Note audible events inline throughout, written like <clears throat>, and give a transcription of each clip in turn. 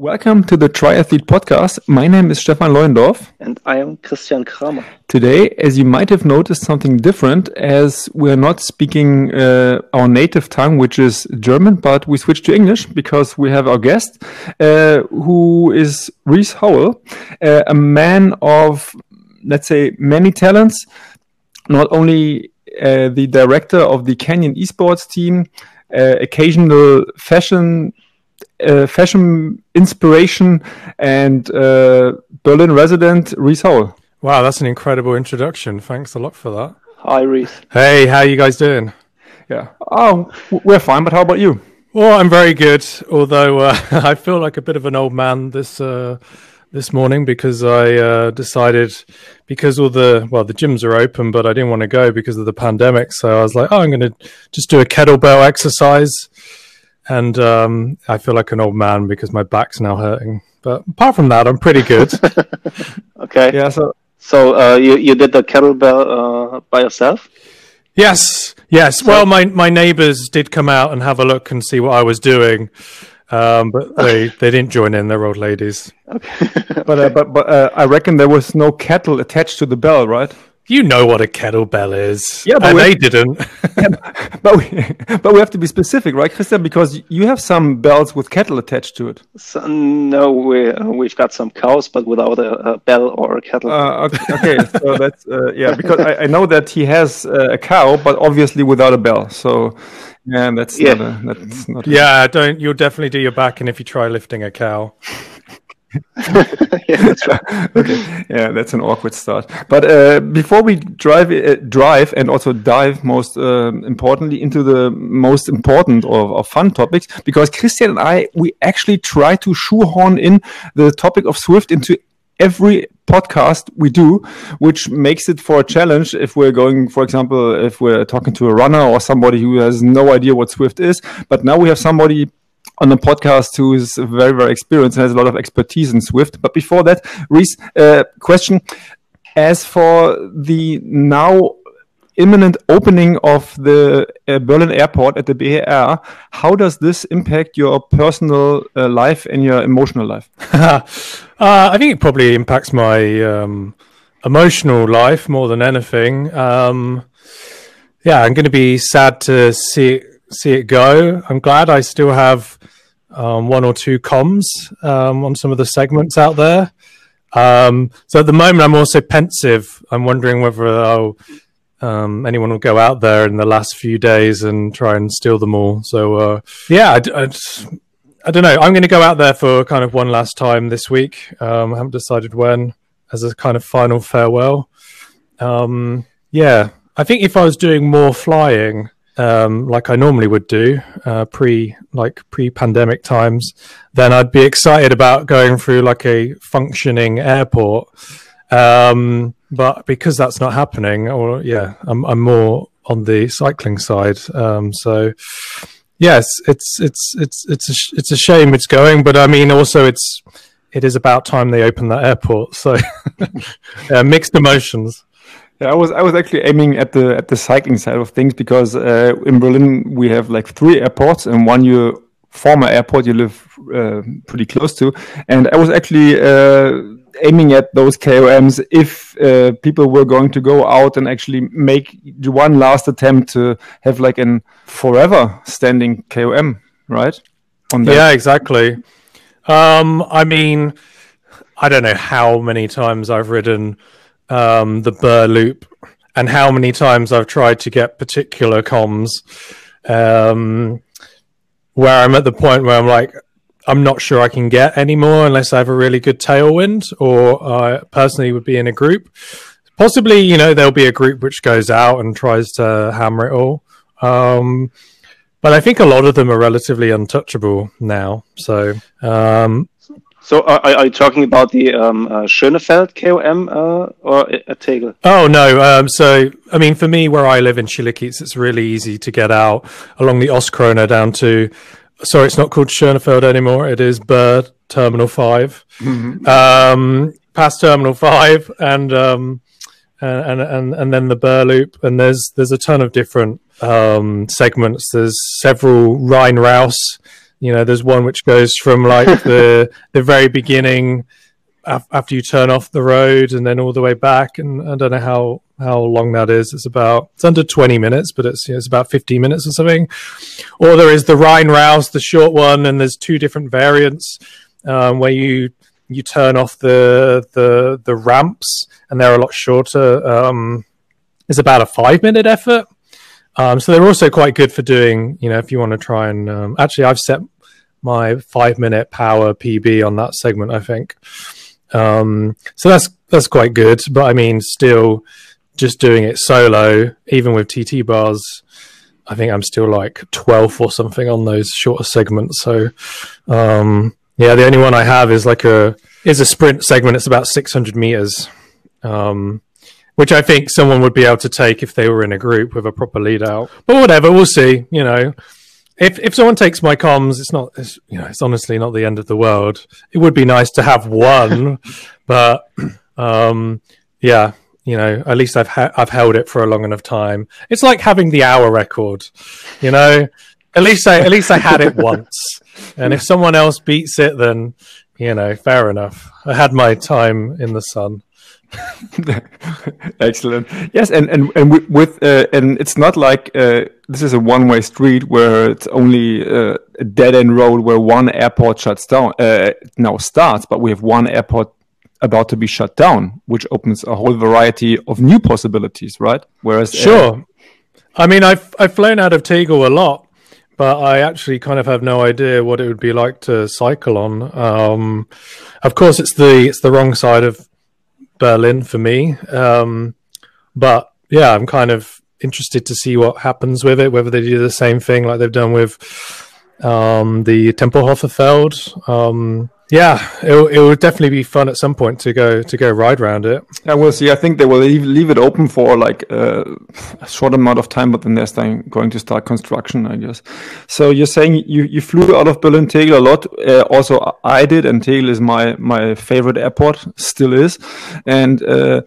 Welcome to the Triathlete Podcast. My name is Stefan Leuendorf. And I am Christian Kramer. Today, as you might have noticed, something different as we're not speaking uh, our native tongue, which is German, but we switched to English because we have our guest, uh, who is Rhys Howell, uh, a man of, let's say, many talents, not only uh, the director of the Canyon esports team, uh, occasional fashion uh, fashion inspiration and uh, Berlin resident Rhys Howell. Wow, that's an incredible introduction. Thanks a lot for that. Hi, Rhys. Hey, how you guys doing? Yeah. Oh, we're fine. But how about you? Well, I'm very good. Although uh, <laughs> I feel like a bit of an old man this uh, this morning because I uh, decided because all the well the gyms are open, but I didn't want to go because of the pandemic. So I was like, oh, I'm going to just do a kettlebell exercise and um, I feel like an old man because my back's now hurting. But apart from that, I'm pretty good. <laughs> okay. Yeah. So, so uh, you you did the kettlebell uh, by yourself? Yes. Yes. So, well, my my neighbors did come out and have a look and see what I was doing. Um, but <laughs> they, they didn't join in. They're old ladies. Okay. <laughs> but uh, but but uh, I reckon there was no kettle attached to the bell, right? You know what a kettlebell is. Yeah, but they didn't. <laughs> yeah, but we, <laughs> but we have to be specific, right, Christian? Because you have some bells with kettle attached to it. So, no, we uh, we've got some cows, but without a, a bell or a kettle. Uh, okay, <laughs> okay, so that's uh, yeah, because I, I, know that he has uh, a cow, but obviously without a bell. So yeah, that's yeah. not a, that's not. Yeah, don't. You'll definitely do your back, and if you try lifting a cow. Yeah, that's right. <laughs> okay. Yeah, that's an awkward start. But uh, before we drive, uh, drive, and also dive, most uh, importantly, into the most important or, or, fun topics, because Christian and I, we actually try to shoehorn in the topic of Zwift into every podcast we do, which makes it for a challenge if we're going, for example, if we're talking to a runner or somebody who has no idea what Zwift is. But now we have somebody on the podcast who is very, very experienced and has a lot of expertise in Zwift. But before that, Rhys, uh, question. As for the now imminent opening of the uh, Berlin airport at the BER, how does this impact your personal uh, life and your emotional life? <laughs> uh, I think it probably impacts my um, emotional life more than anything. Um, yeah, I'm going to be sad to see see it go. I'm glad I still have um, one or two KOMs um, on some of the segments out there. Um, so at the moment, I'm also pensive. I'm wondering whether oh, anyone will go out there in the last few days and try and steal them all. So uh, yeah, I, I, just, I, don't know. I'm going to go out there for kind of one last time this week. Um, I haven't decided when, as a kind of final farewell. Um, yeah, I think if I was doing more flying um, like I normally would do uh, pre like pre pandemic times, then I'd be excited about going through like a functioning airport. Um, but because that's not happening, or yeah, I'm, I'm more on the cycling side. Um, so yes, it's it's it's it's a, it's a shame it's going, but I mean also it's it is about time they open that airport. So <laughs> yeah, mixed emotions. Yeah, I was I was actually aiming at the at the cycling side of things because uh, in Berlin we have like three airports and one your former airport you live uh, pretty close to, and I was actually uh, aiming at those KOMs if uh, people were going to go out and actually make one last attempt to have like an forever standing KOM, right? yeah, exactly. Um, I mean, I don't know how many times I've ridden um, the BER loop and how many times I've tried to get particular KOMs um, where I'm at the point where I'm like, I'm not sure I can get anymore unless I have a really good tailwind or I personally would be in a group. Possibly, you know, there'll be a group which goes out and tries to hammer it all. Um, but I think a lot of them are relatively untouchable now. So, um, so are, are, you talking about the um, uh, Schönefeld KOM uh, or a Tegel? Oh no. Um, so I mean, for me, where I live in Schillerkiez, it's really easy to get out along the Ostkrone down to. Sorry, it's not called Schönefeld anymore. It is Bird Terminal 5 mm-hmm. um, past Terminal Five, and um, and and and then the BER Loop, and there's there's a ton of different um, segments. There's several Rhein Raus You know, there's one which goes from like <laughs> the the very beginning af- after you turn off the road and then all the way back. And I don't know how how long that is. It's about it's under 20 minutes, but it's you know, it's about 15 minutes or something. Or there is the Rhine Rouse, the short one, and there's two different variants um, where you you turn off the the the ramps and they're a lot shorter. Um, it's about a five minute effort. Um, so they're also quite good for doing, you know, if you want to try and um, actually, I've set my five minute power PB on that segment, I think. Um, so that's that's quite good. But I mean, still, just doing it solo, even with TT bars, I think I'm still like 12 or something on those shorter segments. So, um, yeah, the only one I have is like a is a sprint segment. It's about 600 meters. Um, which I think someone would be able to take if they were in a group with a proper lead out. But whatever, we'll see. You know, if if someone takes my KOMs, it's not, it's, you know, it's honestly not the end of the world. It would be nice to have one, <laughs> but um, yeah, you know, at least I've ha- I've held it for a long enough time. It's like having the hour record, you know. At least I at least I had it once, and if someone else beats it, then you know, fair enough. I had my time in the sun. <laughs> Excellent. Yes, and and and with uh, and it's not like uh, this is a one-way street where it's only uh, a dead-end road where one airport shuts down uh, now starts, but we have one airport about to be shut down, which opens a whole variety of new possibilities, right? Whereas, uh, sure, I mean, I've I've flown out of Tegel a lot, but I actually kind of have no idea what it would be like to cycle on. Um, of course, it's the it's the wrong side of Berlin for me. Um, but yeah, I'm kind of interested to see what happens with it, whether they do the same thing like they've done with um, the Tempelhofer Feld. Um, yeah, it, it would definitely be fun at some point to go to go ride around it. Yeah, we'll see. I think they will leave, leave it open for like uh, a short amount of time, but then they're starting, going to start construction, I guess. So you're saying you, you flew out of Berlin Tegel a lot. Uh, also, I did, and Tegel is my my favorite airport, still is, and. Uh,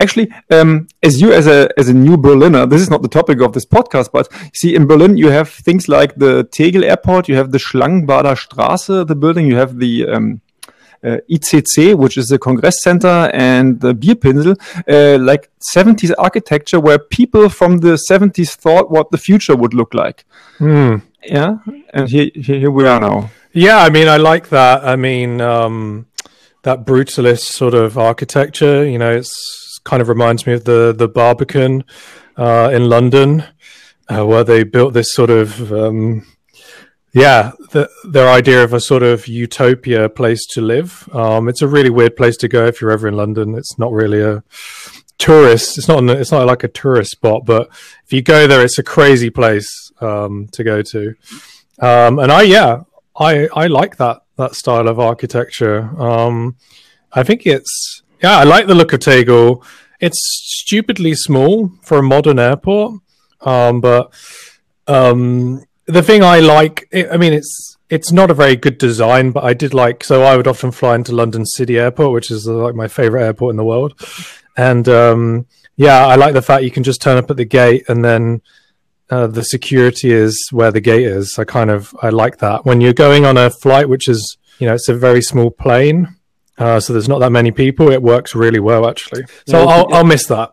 actually, um, as you as a as a new Berliner, this is not the topic of this podcast, but see, in Berlin you have things like the Tegel Airport, you have the Schlangenbader Straße, the building, you have the um, uh, ICC, which is the Congress Center, and the Bierpinsel, uh, like 70s architecture where people from the 70s thought what the future would look like. Mm. Yeah, and here, here we are now. Yeah, I mean, I like that. I mean, um, that brutalist sort of architecture. You know, it's kind of reminds me of the the Barbican uh, in London, uh, where they built this sort of um, yeah, the, their idea of a sort of utopia place to live. Um, it's a really weird place to go if you're ever in London. It's not really a tourist. It's not. It's not like a tourist spot, but if you go there, it's a crazy place um, to go to. Um, and I, yeah, I I like that that style of architecture. Um, I think it's yeah, I like the look of Tegel. It's stupidly small for a modern airport, um, but um, the thing I like, I mean, it's it's not a very good design, but I did like. So I would often fly into London City Airport, which is like my favorite airport in the world, and um, yeah, I like the fact you can just turn up at the gate and then uh, the security is where the gate is. I kind of I like that when you're going on a flight, which is you know it's a very small plane. Uh, so there's not that many people. It works really well, actually. So yeah, I'll, I'll miss that.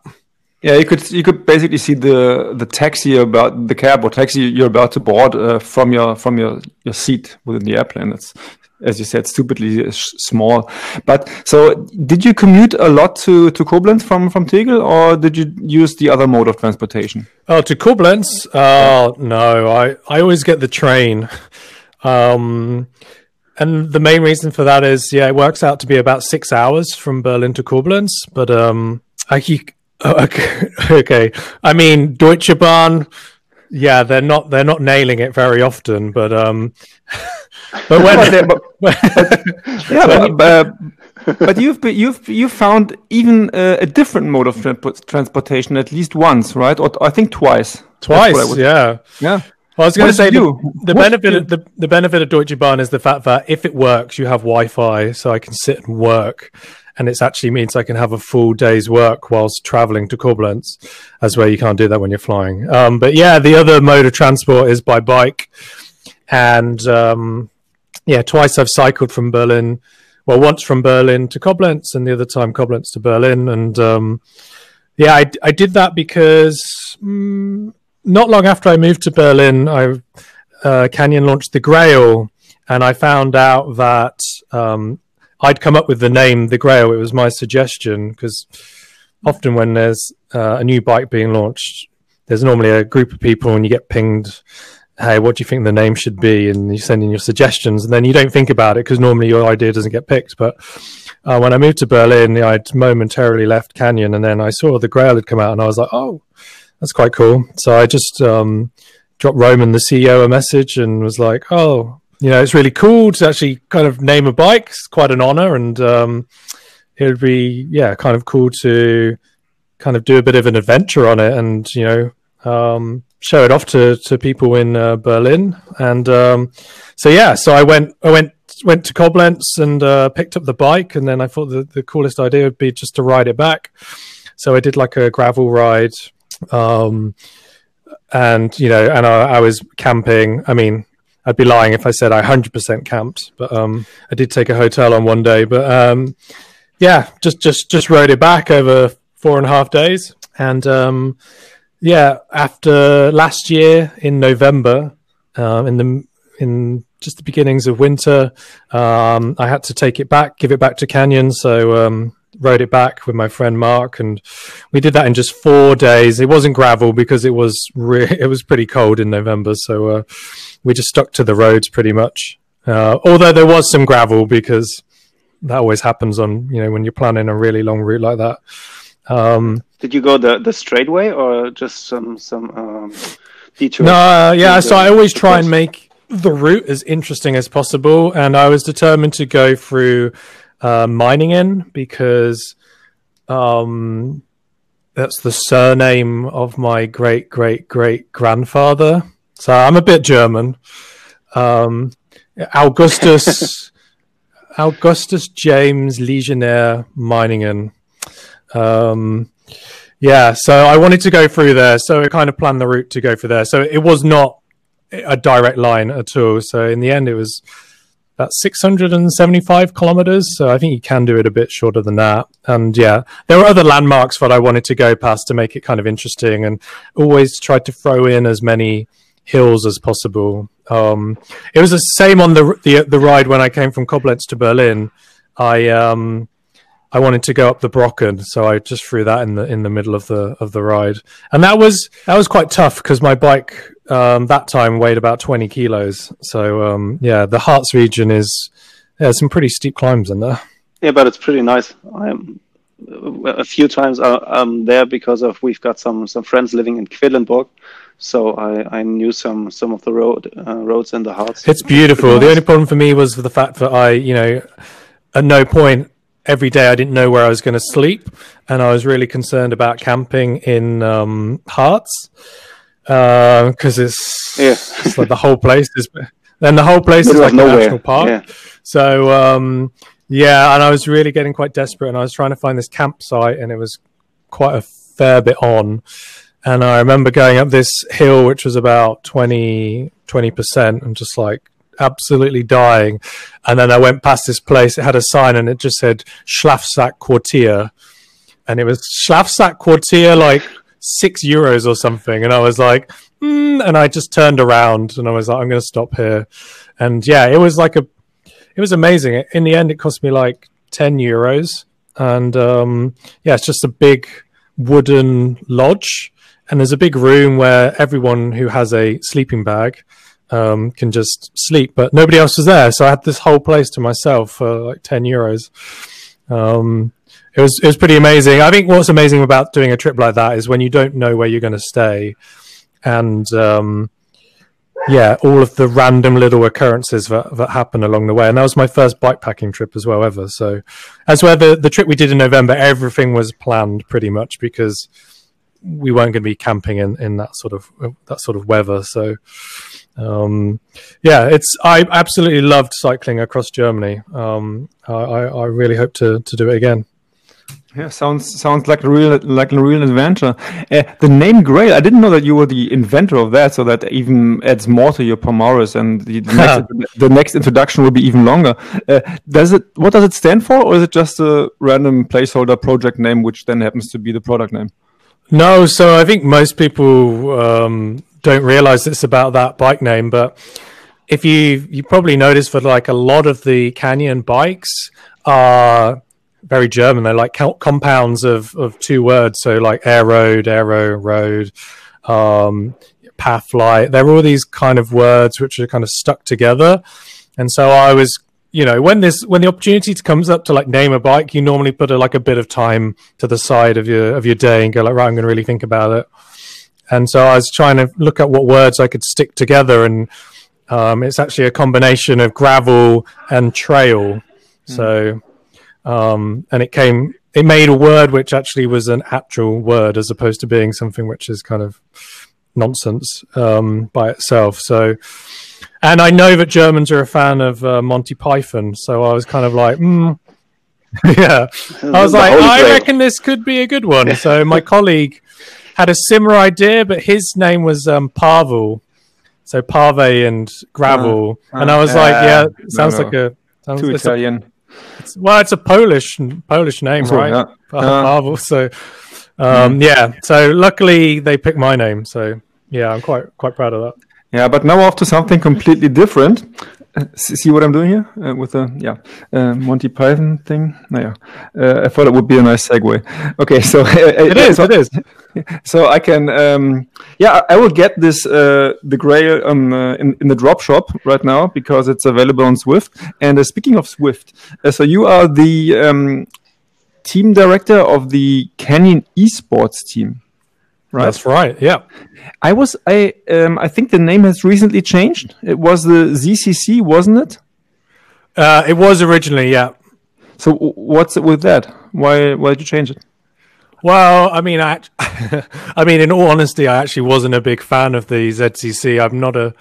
Yeah, you could you could basically see the the taxi about the cab or taxi you're about to board uh, from your from your your seat within the airplane. It's as you said, stupidly small. But so, did you commute a lot to to Koblenz from from Tegel, or did you use the other mode of transportation? Oh, to Koblenz? Oh no, I I always get the train. Um, and the main reason for that is, yeah, it works out to be about six hours from Berlin to Koblenz. But um, I, oh, <laughs> okay, okay. I mean, Deutsche Bahn, yeah, they're not they're not nailing it very often. But um, <laughs> but when, but, but, <laughs> yeah, but, uh, but you've you've you've found even uh, a different mode of tra transportation at least once, right? Or I think twice. Twice, yeah, yeah. Well, I was going to say the, the benefit of, the, the benefit of Deutsche Bahn is the fact that if it works, you have Wi-Fi, so I can sit and work, and it actually means I can have a full day's work whilst traveling to Koblenz, as where you can't do that when you're flying. Um, but yeah, the other mode of transport is by bike, and um, yeah, twice I've cycled from Berlin. Well, once from Berlin to Koblenz, and the other time Koblenz to Berlin. And um, yeah, I, I did that because mm, not long after I moved to Berlin, I uh, Canyon launched the Grail, and I found out that um, I'd come up with the name the Grail. It was my suggestion because often when there's uh, a new bike being launched, there's normally a group of people and you get pinged hey, what do you think the name should be? And you send in your suggestions, and then you don't think about it because normally your idea doesn't get picked. But uh, when I moved to Berlin, I'd momentarily left Canyon, and then I saw the Grail had come out, and I was like, oh, that's quite cool. So I just um, dropped Roman, the CEO, a message and was like, oh, you know, it's really cool to actually kind of name a bike. It's quite an honor, and um, it would be, yeah, kind of cool to kind of do a bit of an adventure on it, and you know. Um, show it off to to people in uh, Berlin, and um, so yeah, so I went I went went to Koblenz and uh, picked up the bike, and then I thought the the coolest idea would be just to ride it back. So I did like a gravel ride, um, and you know, and I, I was camping. I mean, I'd be lying if I said I 100% camped, but um, I did take a hotel on one day. But um, yeah, just just just rode it back over four and a half days, and um, yeah, after last year in November, um, in the in just the beginnings of winter, um, I had to take it back, give it back to Canyon. So um, rode it back with my friend Mark, and we did that in just four days. It wasn't gravel because it was re- <laughs> it was pretty cold in November, so uh, we just stuck to the roads pretty much. Uh, although there was some gravel because that always happens on you know when you're planning a really long route like that. Um, Did you go the the straight way or just some some um, detour? No, uh, yeah. So I always try and make the route as interesting as possible, and I was determined to go through uh, Meiningen because um, that's the surname of my great great great grandfather. So I'm a bit German. Um, Augustus <laughs> Augustus James Legionnaire Meiningen. Um, yeah, so I wanted to go through there, so I kind of planned the route to go through there. So it was not a direct line at all. So in the end, it was about 675 kilometers. So I think you can do it a bit shorter than that. And yeah, there were other landmarks that I wanted to go past to make it kind of interesting, and always tried to throw in as many hills as possible. Um, it was the same on the, the the ride when I came from Koblenz to Berlin. I um, I wanted to go up the Brocken, so I just threw that in the in the middle of the of the ride, and that was that was quite tough because my bike um, that time weighed about twenty kilos. So um, yeah, the Harz region is yeah, some pretty steep climbs in there. Yeah, but it's pretty nice. I'm a few times uh, I'm there because of we've got some some friends living in Quedlinburg, so I, I knew some some of the road uh, roads in the Harz. It's beautiful. Nice. The only problem for me was the fact that I, you know, at no point every day I didn't know where I was going to sleep, and I was really concerned about camping in um, Harz because uh, it's, yeah. it's like the whole place is. Then the whole place is like a national park. Yeah. So um, yeah, and I was really getting quite desperate, and I was trying to find this campsite, and it was quite a fair bit on. And I remember going up this hill, which was about 20 percent, and just like absolutely dying. And then I went past this place. It had a sign and it just said Schlafsack Quartier. And it was Schlafsack Quartier, like six euros or something. And I was like, mm, and I just turned around and I was like, I'm going to stop here. And yeah, it was like a, it was amazing. In the end, it cost me like 10 euros. And um, yeah, it's just a big wooden lodge. And there's a big room where everyone who has a sleeping bag um, can just sleep, but nobody else was there. So I had this whole place to myself for like 10 euros. Um, it was, it was pretty amazing. I think what's amazing about doing a trip like that is when you don't know where you're going to stay and, um, yeah, all of the random little occurrences that, that happen along the way. And that was my first bikepacking trip as well ever. So as well, the, the trip we did in November, everything was planned pretty much because we weren't going to be camping in, in that sort of, that sort of weather. So, um, yeah, it's I absolutely loved cycling across Germany. Um, I, I really hope to to do it again. Yeah, sounds sounds like a real like a real adventure. Uh, the name Grail, I didn't know that you were the inventor of that, so that even adds more to your Palmares, and the, the, <laughs> next, the next introduction will be even longer. Uh, does it? What does it stand for, or is it just a random placeholder project name, which then happens to be the product name? No, so I think most people um, don't realize it's about that bike name, but if you you probably noticed for like a lot of the Canyon bikes are very German. They're like compounds of of two words. So like air road, aero road, um, path light. They're all these kind of words which are kind of stuck together. And so I was, you know, when this when the opportunity comes up to like name a bike, you normally put a, like a bit of time to the side of your of your day and go like, right, I'm going to really think about it. And so I was trying to look at what words I could stick together, and um, it's actually a combination of gravel and trail. Mm. So um, and it came it made a word which actually was an actual word as opposed to being something which is kind of nonsense um, by itself. So, and I know that Germans are a fan of uh, Monty Python, so I was kind of like, mm. <laughs> yeah, I was like, I reckon this could be a good one. so my <laughs> colleague had a similar idea, but his name was um, Pavel. So pave and gravel, uh, uh, and I was like, "Yeah, sounds no, no. like a sounds, too Italian." It's, well, it's a Polish Polish name, right? Yeah. Pavel. So, um, mm. yeah. So luckily they picked my name. So yeah, I'm quite quite proud of that. Yeah, but now off to something completely different. Uh, see what I'm doing here uh, with the yeah uh, Monty Python thing. No, yeah. Uh, I thought it would be a nice segue. Okay, so <laughs> it is. It is. <laughs> so I can, um, yeah, I will get this uh, the Grail um, uh, in, in the drop shop right now because it's available on Zwift. And uh, speaking of Zwift, uh, so you are the um, team director of the Canyon Esports team. Right. That's right. Yeah. I was. I. Um, I think the name has recently changed. It was the ZCC, wasn't it? Uh, it was originally. Yeah. So what's it with that? Why? Why did you change it? Well, I mean, I, <laughs> I mean, in all honesty, I actually wasn't a big fan of the ZCC. I'm not a,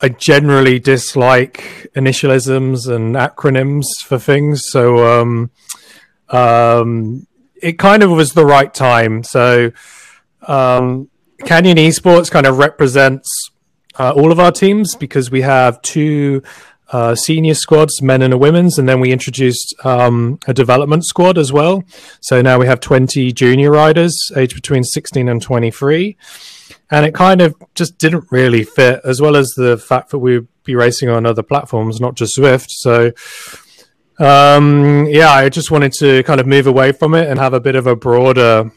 I generally dislike initialisms and acronyms for things. So, um, um, it kind of was the right time. So, um, Canyon Esports kind of represents uh, all of our teams because we have two uh, senior squads, men and a women's, and then we introduced um, a development squad as well. So now we have 20 junior riders aged between 16 and 23. And it kind of just didn't really fit, as well as the fact that we'd be racing on other platforms, not just Zwift. So, um, yeah, I just wanted to kind of move away from it and have a bit of a broader,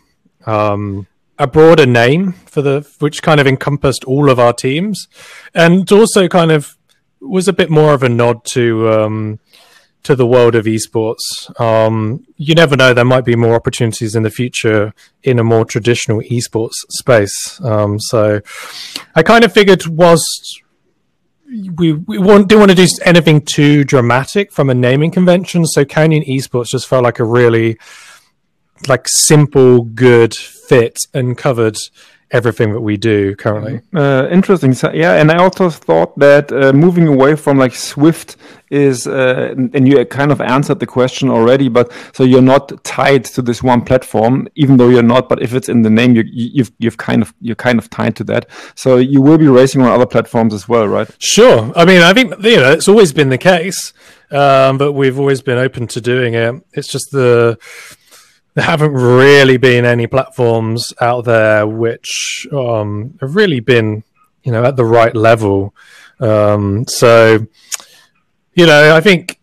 um, a broader name for the, which kind of encompassed all of our teams, and also kind of was a bit more of a nod to um, to the world of esports. Um, you never know; there might be more opportunities in the future in a more traditional esports space. Um, so, I kind of figured whilst we we want, didn't want to do anything too dramatic from a naming convention, so Canyon Esports just felt like a really like simple, good fit and covered everything that we do currently. Uh, interesting. So, yeah, and I also thought that uh, moving away from like Zwift is, uh, and you kind of answered the question already, but so you're not tied to this one platform, even though you're not. But if it's in the name, you, you've you've kind of you're kind of tied to that. So you will be racing on other platforms as well, right? Sure. I mean, I think you know it's always been the case, um, but we've always been open to doing it. It's just the there haven't really been any platforms out there which um, have really been, you know, at the right level. Um, so, you know, I think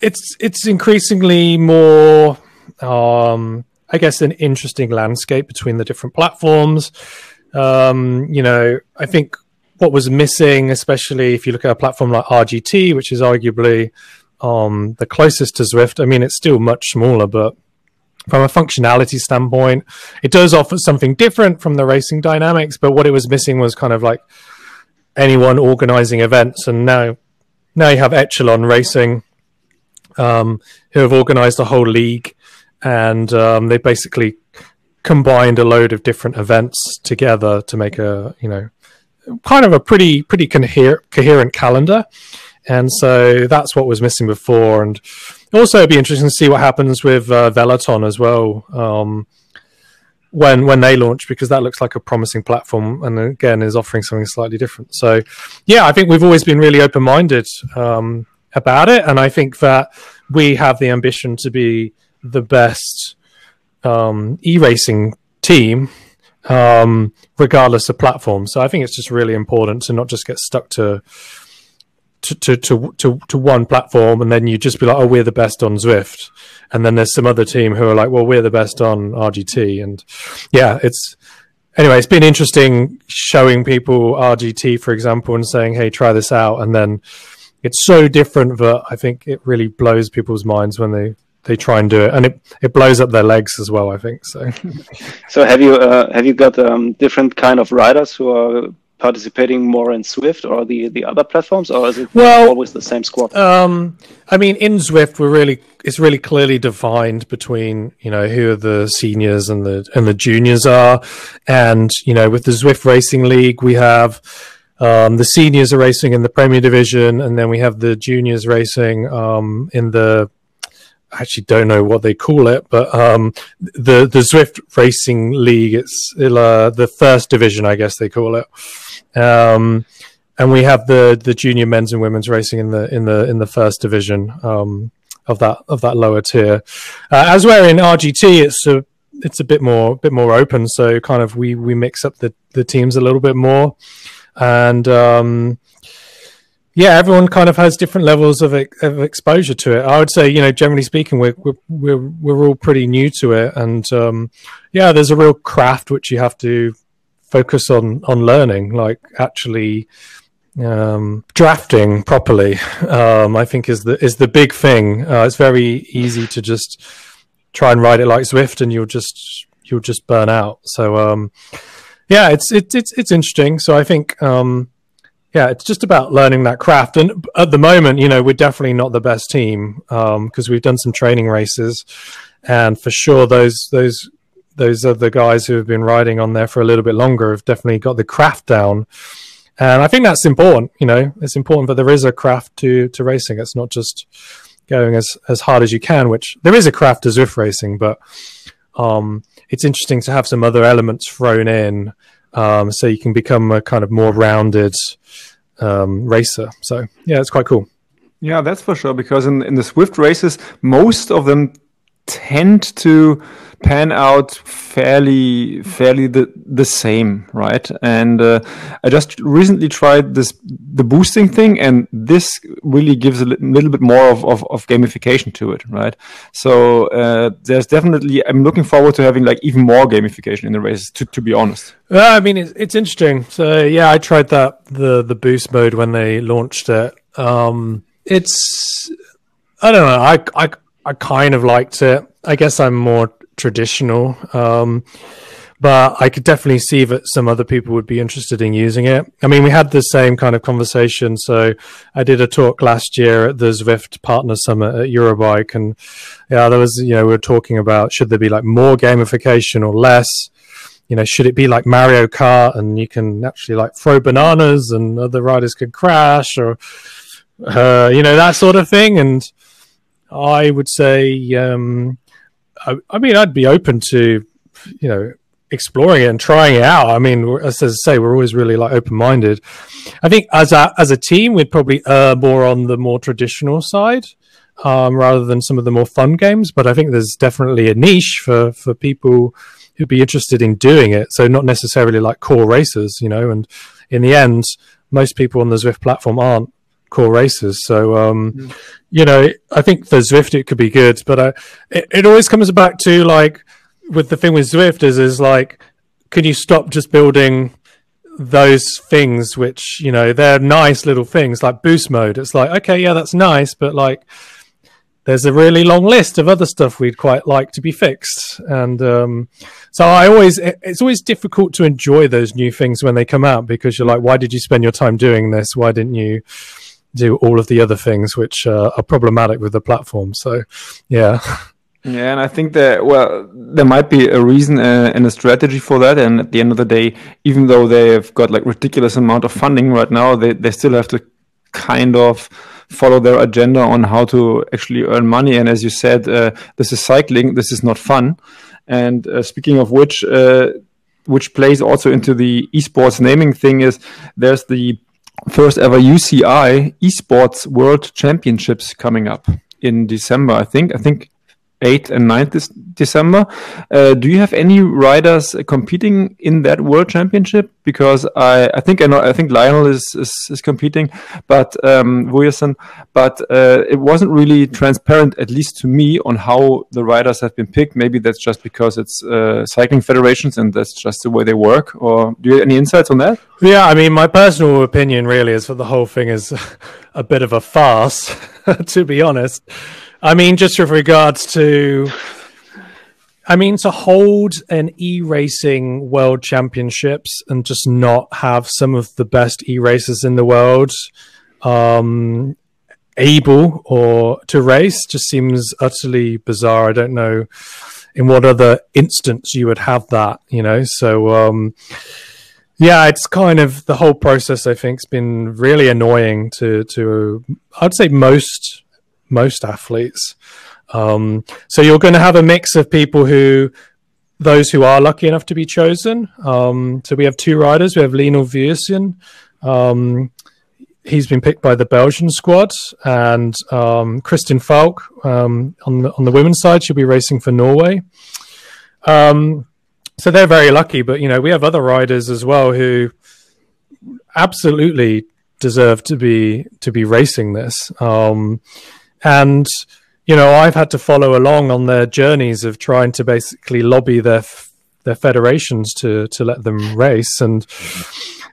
it's it's increasingly more, um, I guess, an interesting landscape between the different platforms. Um, you know, I think what was missing, especially if you look at a platform like RGT, which is arguably um, the closest to Zwift. I mean, it's still much smaller, but from a functionality standpoint. It does offer something different from the racing dynamics, but what it was missing was kind of like anyone organizing events. And now, now you have Echelon Racing, um, who have organized a whole league, and um, they basically combined a load of different events together to make a you know kind of a pretty pretty coher- coherent calendar. And so that's what was missing before, and also it'd be interesting to see what happens with uh, Veloton as well. Um, when when they launch because that looks like a promising platform and again is offering something slightly different so yeah i think we've always been really open minded um, about it and i think that we have the ambition to be the best um, e-racing team um, regardless of platform so i think it's just really important to not just get stuck to to, to, to, to, one platform and then you just be like, oh, we're the best on Zwift. And then there's some other team who are like, well, we're the best on RGT. And yeah, it's, anyway, it's been interesting showing people RGT, for example, and saying, hey, try this out. And then it's so different that I think it really blows people's minds when they, they try and do it, and it, it blows up their legs as well. I think so. <laughs> so have you uh, have you got um, different kind of riders who are participating more in Zwift or the the other platforms, or is it well, always the same squad? Um, I mean, in Zwift, we're really it's really clearly defined between you know who the seniors and the and the juniors are, and you know with the Zwift Racing League, we have. Um, the seniors are racing in the Premier Division, and then we have the juniors racing um, in the actually don't know what they call it, but um, the the Zwift Racing League. It's uh, the first division, I guess they call it. Um, and we have the the junior men's and women's racing in the in the in the first division um, of that of that lower tier. Uh, as we're in RGT, it's a it's a bit more bit more open. So kind of we we mix up the the teams a little bit more, and um, yeah, everyone kind of has different levels of, of exposure to it. I would say, you know, generally speaking, we're we're we're, all pretty new to it, and um, yeah, there's a real craft which you have to focus on on learning, like actually um, drafting properly. <laughs> Um, I think is the is the big thing. Uh, it's very easy to just try and ride it like Zwift, and you'll just you'll just burn out. So um, yeah, it's it's it's it's interesting. So I think um, yeah, it's just about learning that craft. And at the moment, you know, we're definitely not the best team because um, we've done some training races, and for sure those those those are the guys who have been riding on there for a little bit longer have definitely got the craft down. And I think that's important. You know, it's important that there is a craft to to racing. It's not just going as as hard as you can, which there is a craft to Zwift racing, but um, it's interesting to have some other elements thrown in, um, so you can become a kind of more rounded um, racer. So yeah, it's quite cool. Yeah, that's for sure. Because in in the Zwift races, most of them tend to pan out fairly fairly the the same right? And uh, i just recently tried this the boosting thing and this really gives a little bit more of, of, of gamification to it right? So uh, there's definitely i'm looking forward to having like even more gamification in the races to, to be honest. Yeah i mean it's, it's interesting. So yeah i tried that the the boost mode when they launched it. Um it's i don't know i i I kind of liked it. I guess I'm more traditional. Um, but I could definitely see that some other people would be interested in using it. I mean, we had the same kind of conversation. So I did a talk last year at the Zwift Partner Summit at Eurobike, and yeah, there was you know we were talking about should there be like more gamification or less. You know, should it be like Mario Kart and you can actually like throw bananas and other riders could crash or uh, you know that sort of thing? And I would say, um, I, I, mean, I'd be open to, you know, exploring it and trying it out. I mean, as I say, we're always really like open minded. I think as a as a team, we'd probably err more on the more traditional side. Um, rather than some of the more fun games, but I think there's definitely a niche for, for people who'd be interested in doing it. So not necessarily like core racers, you know. And in the end, most people on the Zwift platform aren't core races. So, um, mm. you know, I think for Zwift it could be good, but I, it, it always comes back to like with the thing with Zwift is is like, can you stop just building those things which you know they're nice little things like boost mode? It's like okay, yeah, that's nice, but like. There's a really long list of other stuff we'd quite like to be fixed, and um, so I always it's always difficult to enjoy those new things when they come out because you're like, why did you spend your time doing this? Why didn't you, do all of the other things which uh, are problematic with the platform. So, yeah. Yeah, and I think that well, there might be a reason uh, and a strategy for that. And at the end of the day, even though they've got like ridiculous amount of funding right now, they they still have to kind of follow their agenda on how to actually earn money. And as you said, uh, this is cycling. This is not fun. And uh, speaking of which, uh, which plays also into the esports naming thing is there's the first ever UCI esports world championships coming up in December. I think. I think 8th and 9th this December. Uh, do you have any riders competing in that World Championship? Because I, I think I know I think Lionel is is, is competing, but um, but uh, it wasn't really transparent, at least to me, on how the riders have been picked. Maybe that's just because it's uh, cycling federations and that's just the way they work. Or do you have any insights on that? Yeah, I mean, my personal opinion really is that the whole thing is <laughs> a bit of a farce, <laughs> to be honest. I mean, just with regards to, I mean, to hold an e racing world championships and just not have some of the best e racers in the world um, able or to race just seems utterly bizarre. I don't know in what other instance you would have that, you know. So, um, yeah, it's kind of the whole process. I think has been really annoying to to I'd say most most athletes. Um, so you're going to have a mix of people who, those who are lucky enough to be chosen. Um, so we have two riders. We have Lionel Vujasin. Um, he's been picked by the Belgian squad, and um, Kristin Falk um, on the on the women's side. She'll be racing for Norway. Um, so they're very lucky, but you know we have other riders as well who absolutely deserve to be to be racing this. And you know I've had to follow along on their journeys of trying to basically lobby their their federations to to let them race. And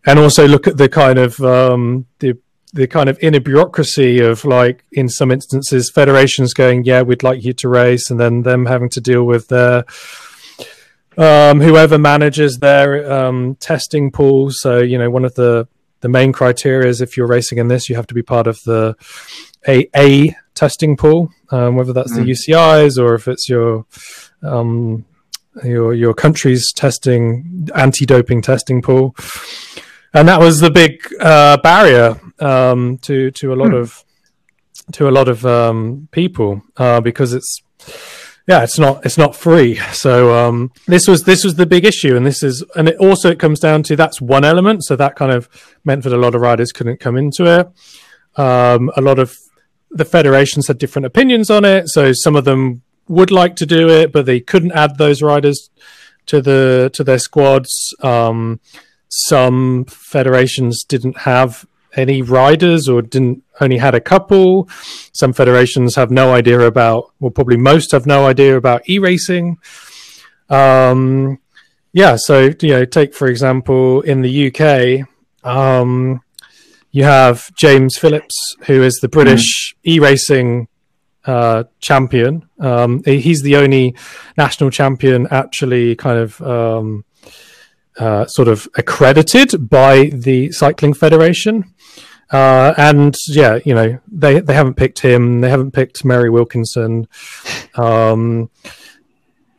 and also look at the kind of um, the the kind of inner bureaucracy of like in some instances federations going yeah we'd like you to race and then them having to deal with their um, whoever manages their um, testing pool. So you know one of the the main criteria is if you're racing in this you have to be part of the a a testing pool, um, whether that's mm. the UCI's or if it's your um, your your country's testing anti-doping testing pool, and that was the big uh, barrier um, to to a lot mm. of to a lot of um, people uh, because it's yeah it's not it's not free so um, this was this was the big issue and this is and it also it comes down to that's one element so that kind of meant that a lot of riders couldn't come into it um, a lot of the federations had different opinions on it. So some of them would like to do it, but they couldn't add those riders to the to their squads. Um, some federations didn't have any riders or didn't only had a couple. Some federations have no idea about, well, probably most have no idea about e-racing. Um, yeah, so you know, take for example in the UK, um, you have James Phillips, who is the British mm. e-racing uh, champion. Um, he's the only national champion actually kind of um, uh, sort of accredited by the Cycling Federation. Uh, and yeah, you know they they haven't picked him. They haven't picked Mary Wilkinson. Um,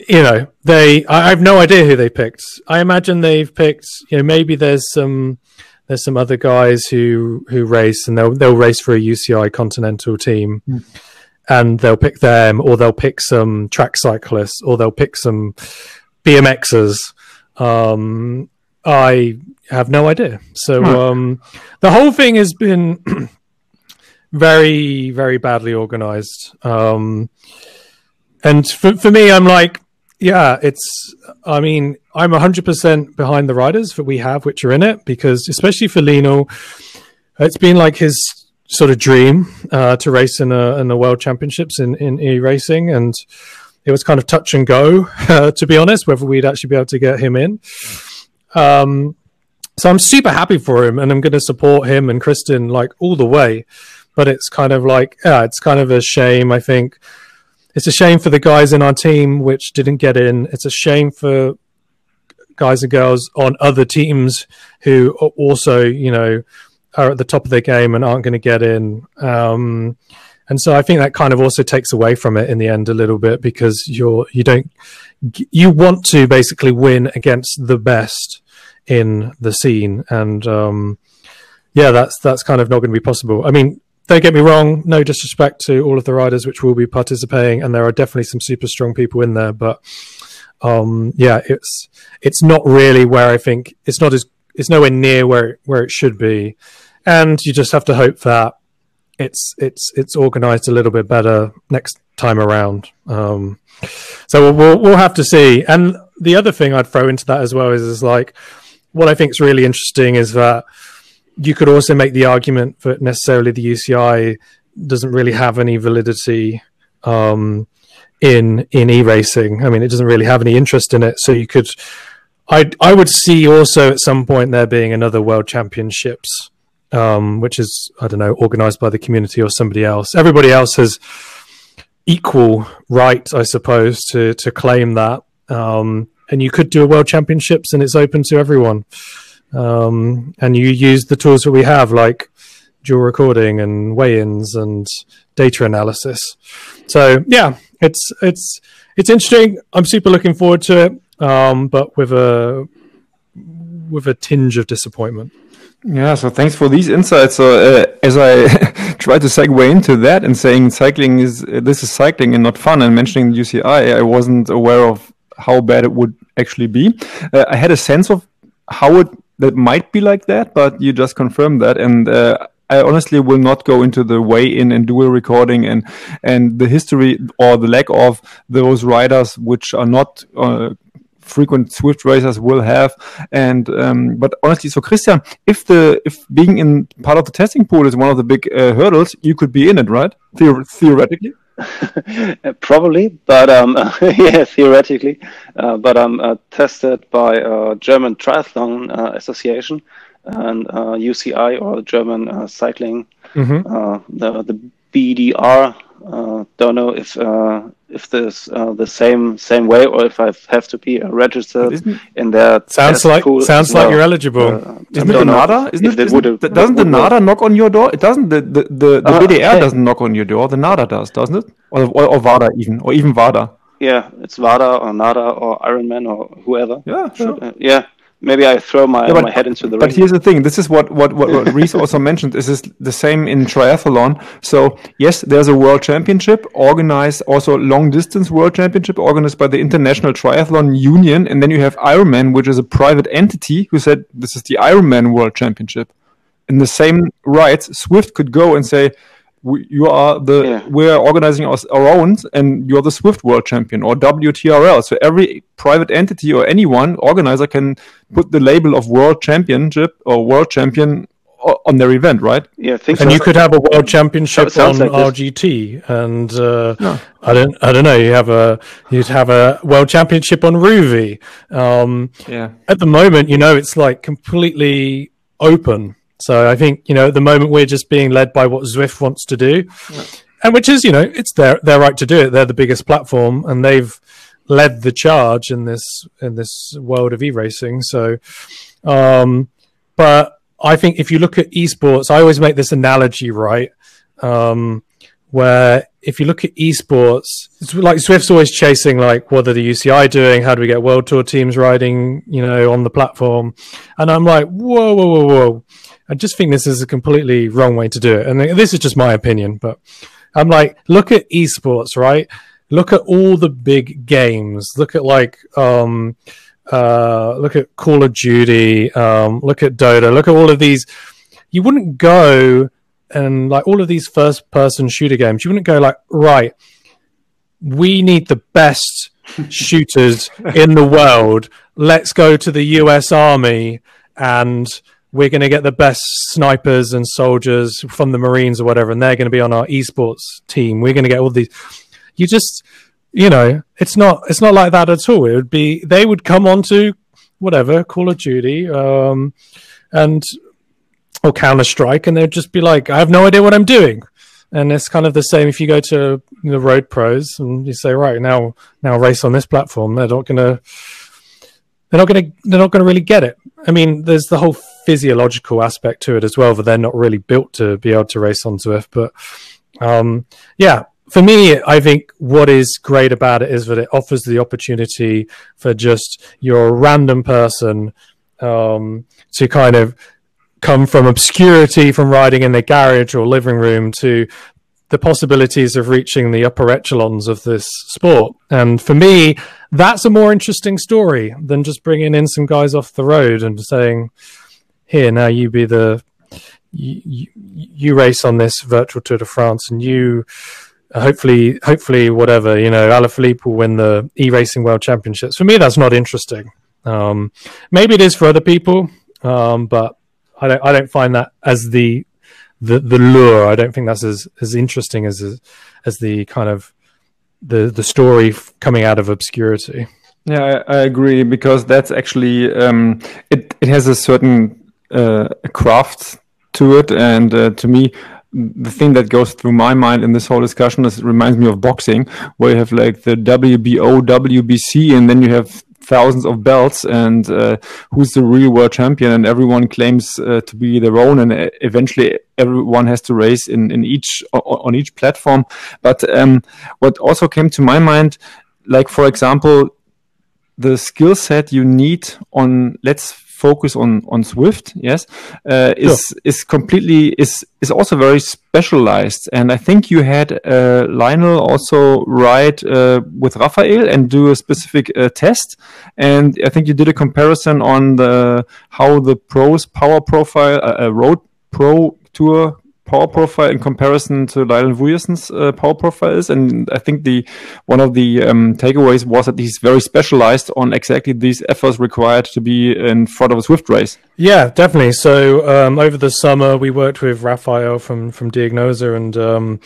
you know they. I, I have no idea who they picked. I imagine they've picked. You know maybe there's some there's some other guys who who race and they'll they'll race for a UCI Continental team, mm. and they'll pick them, or they'll pick some track cyclists, or they'll pick some BMXers. Um, I have no idea. So um, the whole thing has been <clears throat> very very badly organized. Um, and for for me, I'm like, yeah, it's. I mean, I'm 100% behind the riders that we have, which are in it, because especially for Lino, it's been like his sort of dream uh, to race in a in the world championships in in e racing, and it was kind of touch and go, <laughs> uh, to be honest, whether we'd actually be able to get him in. Um, so I'm super happy for him, and I'm going to support him and Kristen like all the way. But it's kind of like, yeah, it's kind of a shame. I think it's a shame for the guys in our team which didn't get in. It's a shame for guys and girls on other teams who also, you know, are at the top of their game and aren't going to get in. Um, and so I think that kind of also takes away from it in the end a little bit because you're you don't you want to basically win against the best in the scene and um, yeah, that's that's kind of not going to be possible. I mean, don't get me wrong, no disrespect to all of the riders which will be participating, and there are definitely some super strong people in there, but um, yeah, it's it's not really where I think it's not as it's nowhere near where where it should be, and you just have to hope that it's it's it's organized a little bit better next time around. Um, so we'll we'll have to see. And the other thing I'd throw into that as well is, is like what I think is really interesting is that you could also make the argument that necessarily the UCI doesn't really have any validity um, in in e racing. I mean, it doesn't really have any interest in it. So you could, I I would see also at some point there being another World Championships, um, which is I don't know organized by the community or somebody else. Everybody else has equal right, I suppose, to to claim that. Um, and you could do a World Championships, and it's open to everyone um, and you use the tools that we have, like dual recording and weigh-ins and data analysis. So yeah, it's it's it's interesting. I'm super looking forward to it, um, but with a with a tinge of disappointment. Yeah, so thanks for these insights. So uh, as I <laughs> try to segue into that and saying cycling is uh, this is cycling and not fun, and mentioning the UCI, I wasn't aware of how bad it would actually be. Uh, I had a sense of how it that might be like that, but you just confirmed that. And uh, I honestly will not go into the way in and dual recording and and the history or the lack of those riders which are not uh, frequent Zwift racers will have. And um, but honestly, so Christian, if the if being in part of the testing pool is one of the big uh, hurdles, you could be in it, right? Theor- theoretically. <laughs> Probably, but um, <laughs> yeah, theoretically, uh, but I'm uh, tested by German Triathlon uh, Association and UCI uh, or German uh, Cycling, mm-hmm. the the BDR. don't know if if this uh, the same same way or if I have to be registered in their sounds like sounds like you're eligible. Uh, isn't it the NADA? Isn't it, isn't, doesn't the NADA knock on your door? It doesn't. The the the, the uh, BDR okay. doesn't knock on your door. The NADA does, doesn't it? Or, or, or WADA even, or even VADA. Yeah, it's VADA or NADA or Ironman or whoever. Yeah, sure. Uh, yeah, maybe I throw my, yeah, but, my head into the but ring. But here's the thing: this is what what what, what Rhys <laughs> also mentioned. This is the same in triathlon. So yes, there's a world championship organized, also long distance world championship organized by the International Triathlon Union, and then you have Ironman, which is a private entity who said this is the Ironman World Championship. In the same rights, Zwift could go and say, we, you are the yeah. we're organizing our, our own and you're the Zwift world champion or wtrl so every private entity or anyone organizer can put the label of world championship or world champion on their event right yeah and so. you could have a world championship on like rgt and uh, no. i don't i don't know you have a you'd have a world championship on Rouvy um, yeah at the moment you know it's like completely open so I think you know at the moment we're just being led by what Zwift wants to do, yeah. and which is you know it's their their right to do it. They're the biggest platform, and they've led the charge in this in this world of e-racing. So, um, but I think if you look at esports, I always make this analogy, right? Um, where if you look at esports, it's like Zwift's always chasing like what are the UCI doing? How do we get world tour teams riding, you know, on the platform? And I'm like, whoa, whoa, whoa, whoa. I just think this is a completely wrong way to do it. And this is just my opinion, but I'm like, look at esports, right? Look at all the big games. Look at like, um, uh, look at Call of Duty. Um, look at Dota. Look at all of these. You wouldn't go and like all of these first person shooter games. You wouldn't go like, right, we need the best <laughs> shooters in the world. Let's go to the US Army and we're going to get the best snipers and soldiers from the Marines or whatever, and they're going to be on our esports team. We're going to get all these. You just, you know, it's not it's not like that at all. It would be they would come onto whatever Call of Duty, um, and or Counter Strike, and they'd just be like, I have no idea what I'm doing. And it's kind of the same if you go to the road pros and you say, right now, now race on this platform. They're not going to they're not to they're not to really get it. I mean, there's the whole physiological aspect to it as well, that they're not really built to be able to race on Zwift. But um, yeah, for me, I think what is great about it is that it offers the opportunity for just your random person um, to kind of come from obscurity from riding in their garage or living room to the possibilities of reaching the upper echelons of this sport. And for me, that's a more interesting story than just bringing in some guys off the road and saying, "Here, now you be the you, you race on this virtual Tour de France, and you." hopefully, hopefully, whatever you know, Alaphilippe will win the e-racing world championships. For me, that's not interesting. Um, maybe it is for other people, um, but I don't. I don't find that as the the the lure. I don't think that's as as interesting as as the kind of the the story coming out of obscurity. Yeah, I, I agree because that's actually um, it. It has a certain uh, craft to it, and uh, to me, the thing that goes through my mind in this whole discussion is it reminds me of boxing, where you have like the WBO, WBC, and then you have thousands of belts and uh, who's the real world champion. And everyone claims uh, to be their own. And uh, eventually everyone has to race in, in each on each platform. But um, what also came to my mind like for example the skill set you need on let's focus on on Zwift, yes, uh, is sure. is completely is is also very specialized. And I think you had uh, Lionel also ride uh, with Rafael and do a specific uh, test. And I think you did a comparison on the how the pros power profile, uh, road pro tour power profile in comparison to Lionel Vujasin's uh, power profile is. And I think the one of the um, takeaways was that he's very specialized on exactly these efforts required to be in front of a Zwift race. Yeah, definitely. So um, over the summer, we worked with Raphael from from Diagnosa, and um,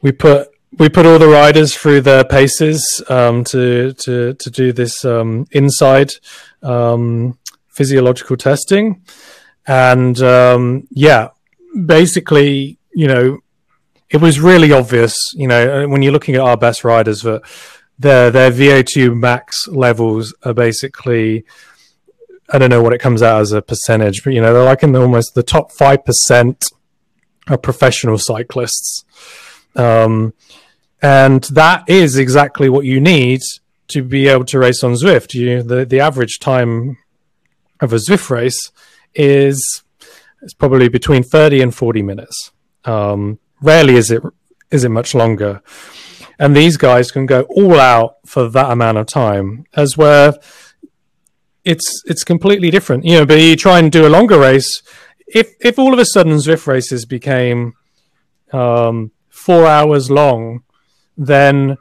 we put we put all the riders through their paces um, to to to do this um, INSCYD um, physiological testing. And yeah, basically, you know, it was really obvious, you know, uh, when you're looking at our best riders that their their VO2 max levels are basically I don't know what it comes out as a percentage, but you know, they're like in the, almost the top five percent of professional cyclists. Um, and that is exactly what you need to be able to race on Zwift. You the the average time of a Zwift race is it's probably between 30 and 40 minutes. Um, rarely is it is it much longer. And these guys can go all out for that amount of time, as where it's it's completely different. You know, but you try and do a longer race. If if all of a sudden Zwift races became um, four hours long, then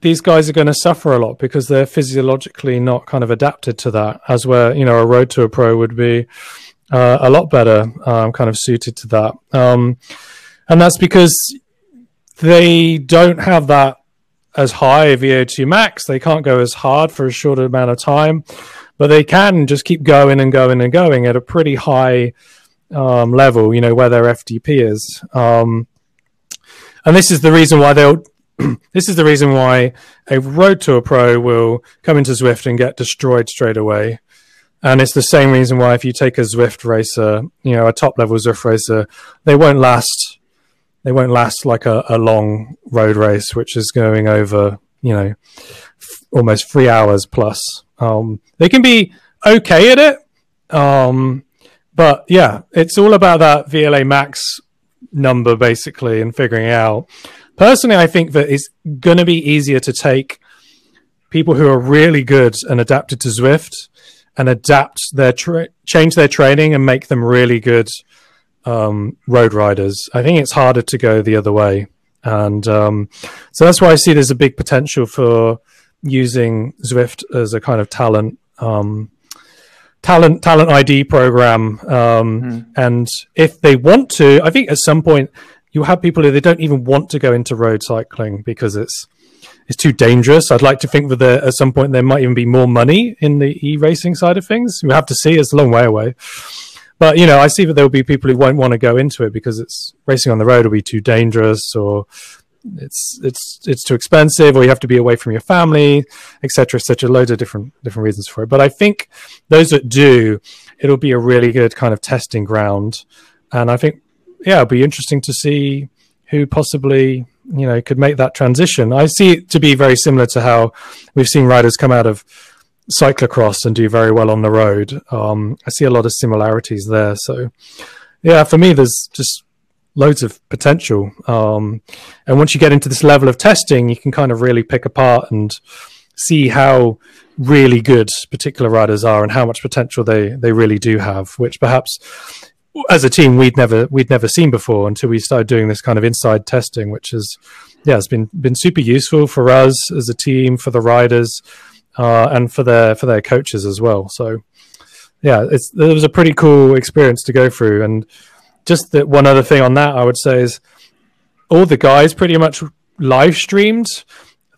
these guys are going to suffer a lot because they're physiologically not kind of adapted to that. As where you know a road to a pro would be uh, a lot better, um, kind of suited to that. Um, and that's because they don't have that as high a VO2 max. They can't go as hard for a shorter amount of time, but they can just keep going and going and going at a pretty high um, level, you know, where their FTP is. Um, and this is the reason why they'll. <clears throat> this is the reason why a road tour pro will come into Zwift and get destroyed straight away and it's the same reason why if you take a Zwift racer, you know, a top level Zwift racer, they won't last. They won't last like a, a long road race, which is going over, you know, f- almost three hours plus. Um, they can be okay at it, um, but yeah, it's all about that VLA max number basically and figuring out. Personally, I think that it's going to be easier to take people who are really good and adapted to Zwift and adapt their tra- change their training and make them really good um, road riders. I think it's harder to go the other way, and um, so that's why I see there's a big potential for using Zwift as a kind of talent. Um, talent talent ID program, mm. and if they want to, I think at some point you have people who they don't even want to go into road cycling because it's is too dangerous. I'd like to think that there, at some point there might even be more money in the e-racing side of things. We have to see; it's a long way away. But you know, I see that there will be people who won't want to go into it because it's racing on the road will be too dangerous, or it's it's it's too expensive, or you have to be away from your family, etc., etc. Loads of different different reasons for it. But I think those that do, it'll be a really good kind of testing ground, and I think yeah, it'll be interesting to see who possibly you know could make that transition. I see it to be very similar to how we've seen riders come out of cyclocross and do very well on the road. Um, I see a lot of similarities there. So, yeah, for me, there's just loads of potential. Um, and once you get into this level of testing, you can kind of really pick apart and see how really good particular riders are and how much potential they they really do have, which perhaps as a team we'd never we'd never seen before until we started doing this kind of INSCYD testing, which is yeah, it's been been super useful for us as a team, for the riders, uh, and for their for their coaches as well. So yeah, it's it was a pretty cool experience to go through. And just that one other thing on that, I would say is all the guys pretty much live streamed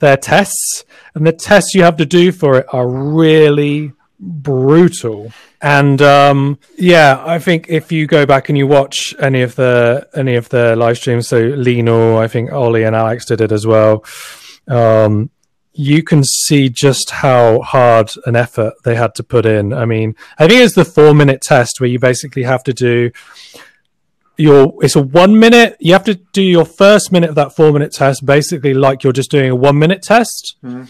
their tests, and the tests you have to do for it are really brutal. And um, yeah, I think if you go back and you watch any of the any of the live streams, so Lino, I think Ollie and Alex did it as well. Um, you can see just how hard an effort they had to put in. I mean, I think it's the four minute test where you basically have to do your it's a one minute you have to do your first minute of that four minute test basically like you're just doing a one minute test mm.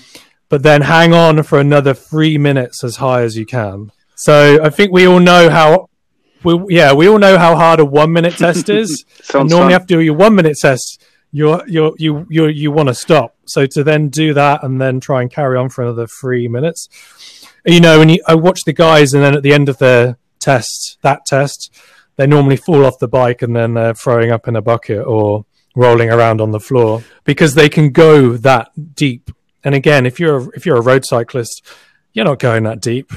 But then hang on for another three minutes as high as you can. So i think we all know how we, yeah we all know how hard a one minute test is. <laughs> And normally fun. after your one minute test. You're you're you you you want to stop. So to then do that and then try and carry on for another three minutes. You know and you, i watch the guys and then at the end of the test that test they normally fall off the bike and then they're throwing up in a bucket or rolling around on the floor because they can go that deep. And again, if you're if you're a road cyclist, you're not going that deep.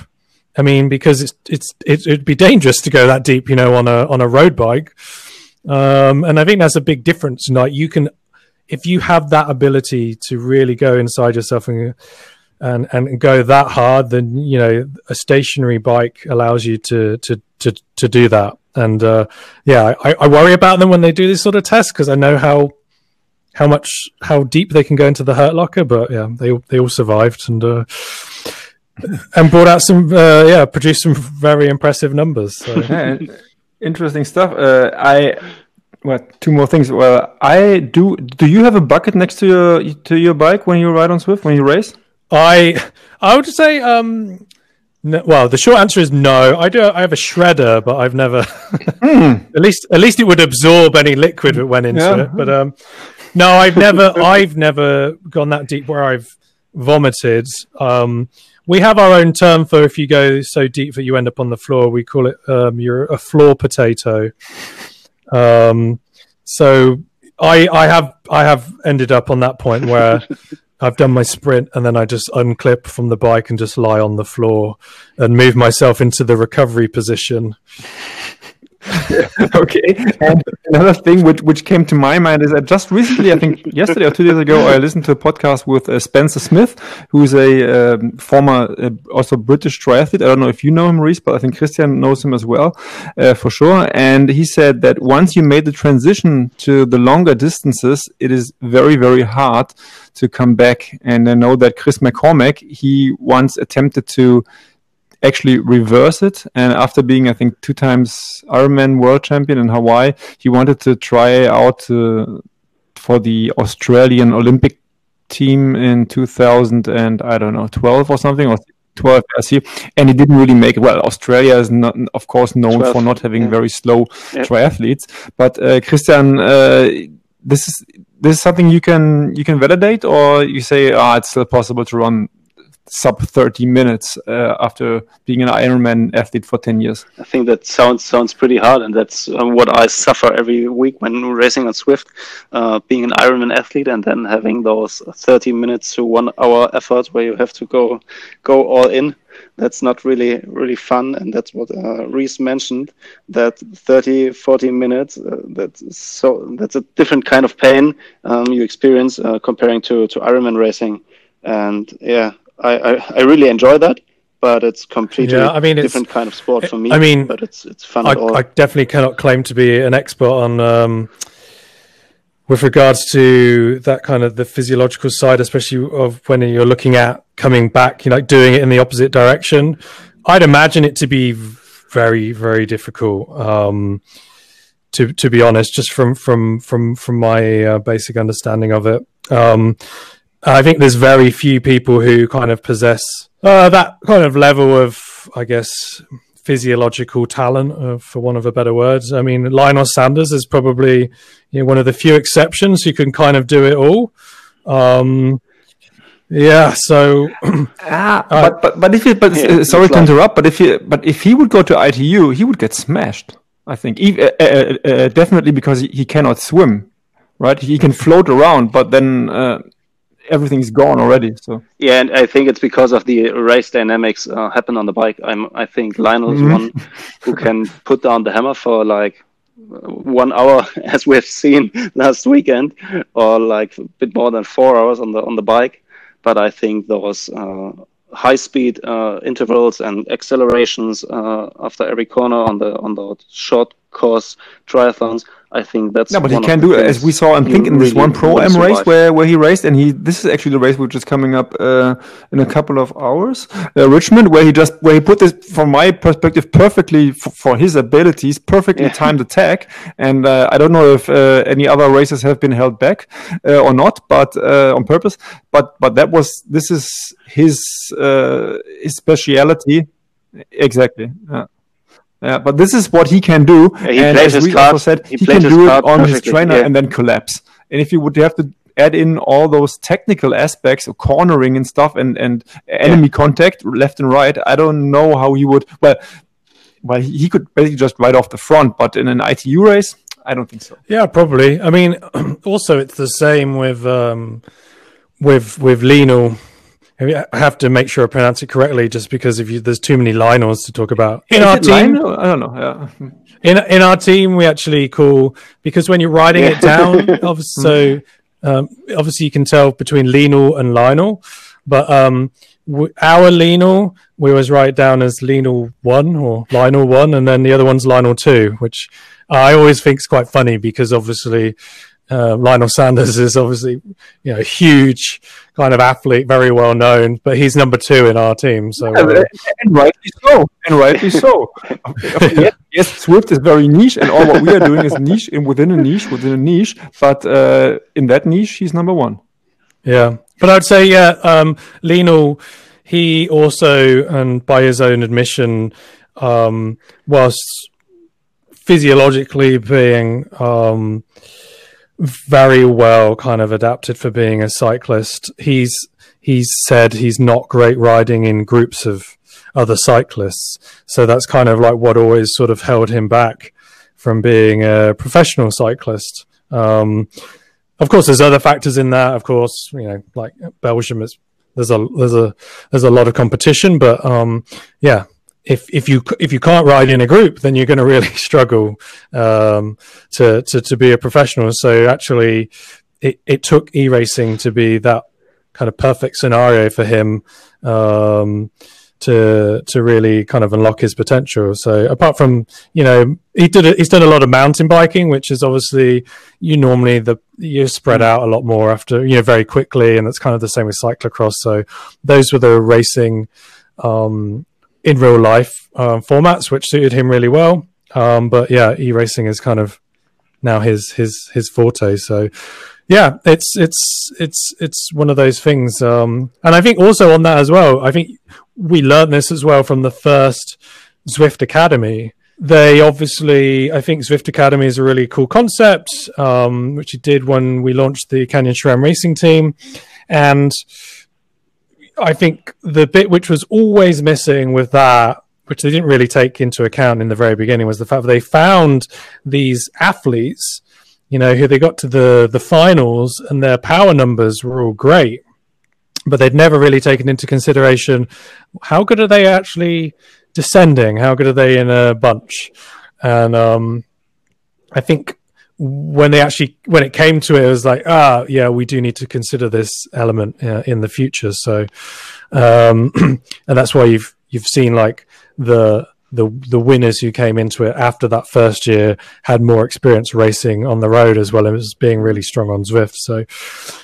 I mean, because it's it's it, it'd be dangerous to go that deep, you know, on a on a road bike. Um, and I think that's a big difference. Like you can, if you have that ability to really go inside yourself and and and go that hard, then you know a stationary bike allows you to to to to do that. And uh, yeah, I, I worry about them when they do this sort of tests because I know how how much how deep they can go into the hurt locker. But yeah, they they all survived and uh, and brought out some uh, yeah produced some very impressive numbers. So. <laughs> Yeah, interesting stuff. Uh, I well, two more things. Well, I do. Do you have a bucket next to your to your bike when you ride on Zwift when you race? I I would say um no, well, the short answer is no. I do. I have a shredder, but I've never. mm. <laughs> At least, at least it would absorb any liquid that went into yeah. it. But um, no, I've never. I've never gone that deep where I've vomited. Um, we have our own term for if you go so deep that you end up on the floor. We call it um, you're a floor potato. Um, so I, I have, I have ended up on that point where <laughs> I've done my sprint and then I just unclip from the bike and just lie on the floor and move myself into the recovery position. <laughs> okay. And another thing which which came to my mind is that just recently, I think yesterday or two days ago, I listened to a podcast with uh, Spencer Smith, who's a um, former uh, also British triathlete. I don't know if you know him, Rhys, but I think Christian knows him as well, uh, for sure. And he said that once you made the transition to the longer distances, it is very very hard to come back. And I know that Chris McCormack, he once attempted to actually reverse it. And after being, I think, two times Ironman world champion in Hawaii, he wanted to try out uh, for the Australian Olympic team in 2000 and I don't know 12 or something or 12 I see, and he didn't really make it. Well, Australia is not, of course, known 12, for not having yeah. very slow yep. triathletes. But uh, Christian, uh, this is this is something you can you can validate, or you say, ah, oh, it's still possible to run sub 30 minutes uh, after being an Ironman athlete for 10 years. I think that sounds sounds pretty hard, and that's um, what I suffer every week when racing on Zwift, Uh, being an Ironman athlete and then having those 30 minutes to one hour efforts where you have to go go all in. That's not really really fun, and that's what uh, Rhys mentioned. That 30, 40 minutes. Uh, that's so that's a different kind of pain um, you experience uh, comparing to to Ironman racing. And yeah, I, I, I really enjoy that but it's completely yeah, I mean, different kind of sport for me. I mean, but it's it's fun. I, I definitely cannot claim to be an expert on um, with regards to that kind of the physiological side, especially of when you're looking at coming back, you know, like doing it in the opposite direction. I'd imagine it to be very very difficult. Um, to to be honest, just from from from from my uh, basic understanding of it. Um, I think there's very few people who kind of possess uh, that kind of level of, I guess, physiological talent, uh, for one of a better word. I mean, Lionel Sanders is probably you know, one of the few exceptions who can kind of do it all. Um, yeah, so <clears throat> ah, uh, but but but if you but yeah, sorry to interrupt, but if you but if he would go to ITU, he would get smashed. I think uh, uh, uh, definitely because he, he, cannot swim, right? He can float around, but then uh, everything's gone already. So yeah, and I think it's because of the race dynamics uh, happen on the bike. I'm I think Lionel is mm-hmm. one who can put down the hammer for like one hour, <laughs> as we have seen last weekend, or like a bit more than four hours on the on the bike but I think those uh, high speed uh, intervals and accelerations uh, after every corner on the on the short course triathlons I think that's no, but he can do it as we saw. I'm thinking this one pro am race where, where he raced, and he this is actually the race which is coming up uh, in a couple of hours. Uh, Richmond, where he just where he put this from my perspective perfectly for his abilities, perfectly yeah. timed attack. And uh, I don't know if uh, any other races have been held back uh, or not, but uh, on purpose. But but that was this is his his speciality exactly. Yeah. Yeah, but this is what he can do. Yeah, he and as we card, also said, he, he can do it on his trainer yeah. and then collapse. And if you would have to add in all those technical aspects of cornering and stuff and, and enemy yeah. contact left and right, I don't know how he would. Well, well, he could basically just ride off the front, but in an ITU race, I don't think so. Yeah, probably. I mean, <clears throat> also it's the same with um, with with Lino I have to make sure I pronounce it correctly, just because if you, there's too many Lionels to talk about in Is our team. I don't know. Yeah. In in our team, we actually call because when you're writing yeah. it down, <laughs> obviously, so um, obviously you can tell between Lionel and Lionel, but um, w- our Lionel we always write down as Lionel one or Lionel one, and then the other one's Lionel two, which I always think is quite funny because obviously uh, Lionel Sanders is obviously, you know, a huge kind of athlete, very well known, but he's number two in our team. So, yeah, uh, and rightly so, and rightly so. <laughs> yes, yes, Zwift is very niche, and all what we are doing is niche in within a niche within a niche. But uh, in that niche, he's number one. Yeah, but I'd say, yeah, um, Lionel, he also, and by his own admission, um, whilst physiologically being um, very well kind of adapted for being a cyclist. He's he's said he's not great riding in groups of other cyclists. So that's kind of like what always sort of held him back from being a professional cyclist. Um, of course, there's other factors in that. Of course, you know, like Belgium, is there's a there's a there's a lot of competition, but um, yeah, if if you if you can't ride in a group, then you're going to really <laughs> struggle um, to, to to be a professional. So actually, it, it took e racing to be that kind of perfect scenario for him um, to to really kind of unlock his potential. So apart from you know he did a, he's done a lot of mountain biking, which is obviously you normally the you spread out a lot more after you know very quickly, and that's kind of the same with cyclocross. So those were the racing. Um, in real life uh, formats, which suited him really well. Um, but yeah, e racing is kind of now his his his forte. So yeah, it's it's it's it's one of those things. Um, and I think also on that as well, I think we learned this as well from the first Zwift Academy. They obviously, I think Zwift Academy is a really cool concept, um, which it did when we launched the Canyon SRAM racing team, and I think the bit which was always missing with that, which they didn't really take into account in the very beginning, was the fact that they found these athletes, you know, who they got to the the finals and their power numbers were all great, but they'd never really taken into consideration how good are they actually descending, how good are they in a bunch, and um, I think when they actually when it came to it, it was like, ah, yeah, we do need to consider this element uh, in the future. So, um, <clears throat> and that's why you've you've seen like the the the winners who came into it after that first year had more experience racing on the road as well as being really strong on Zwift. So,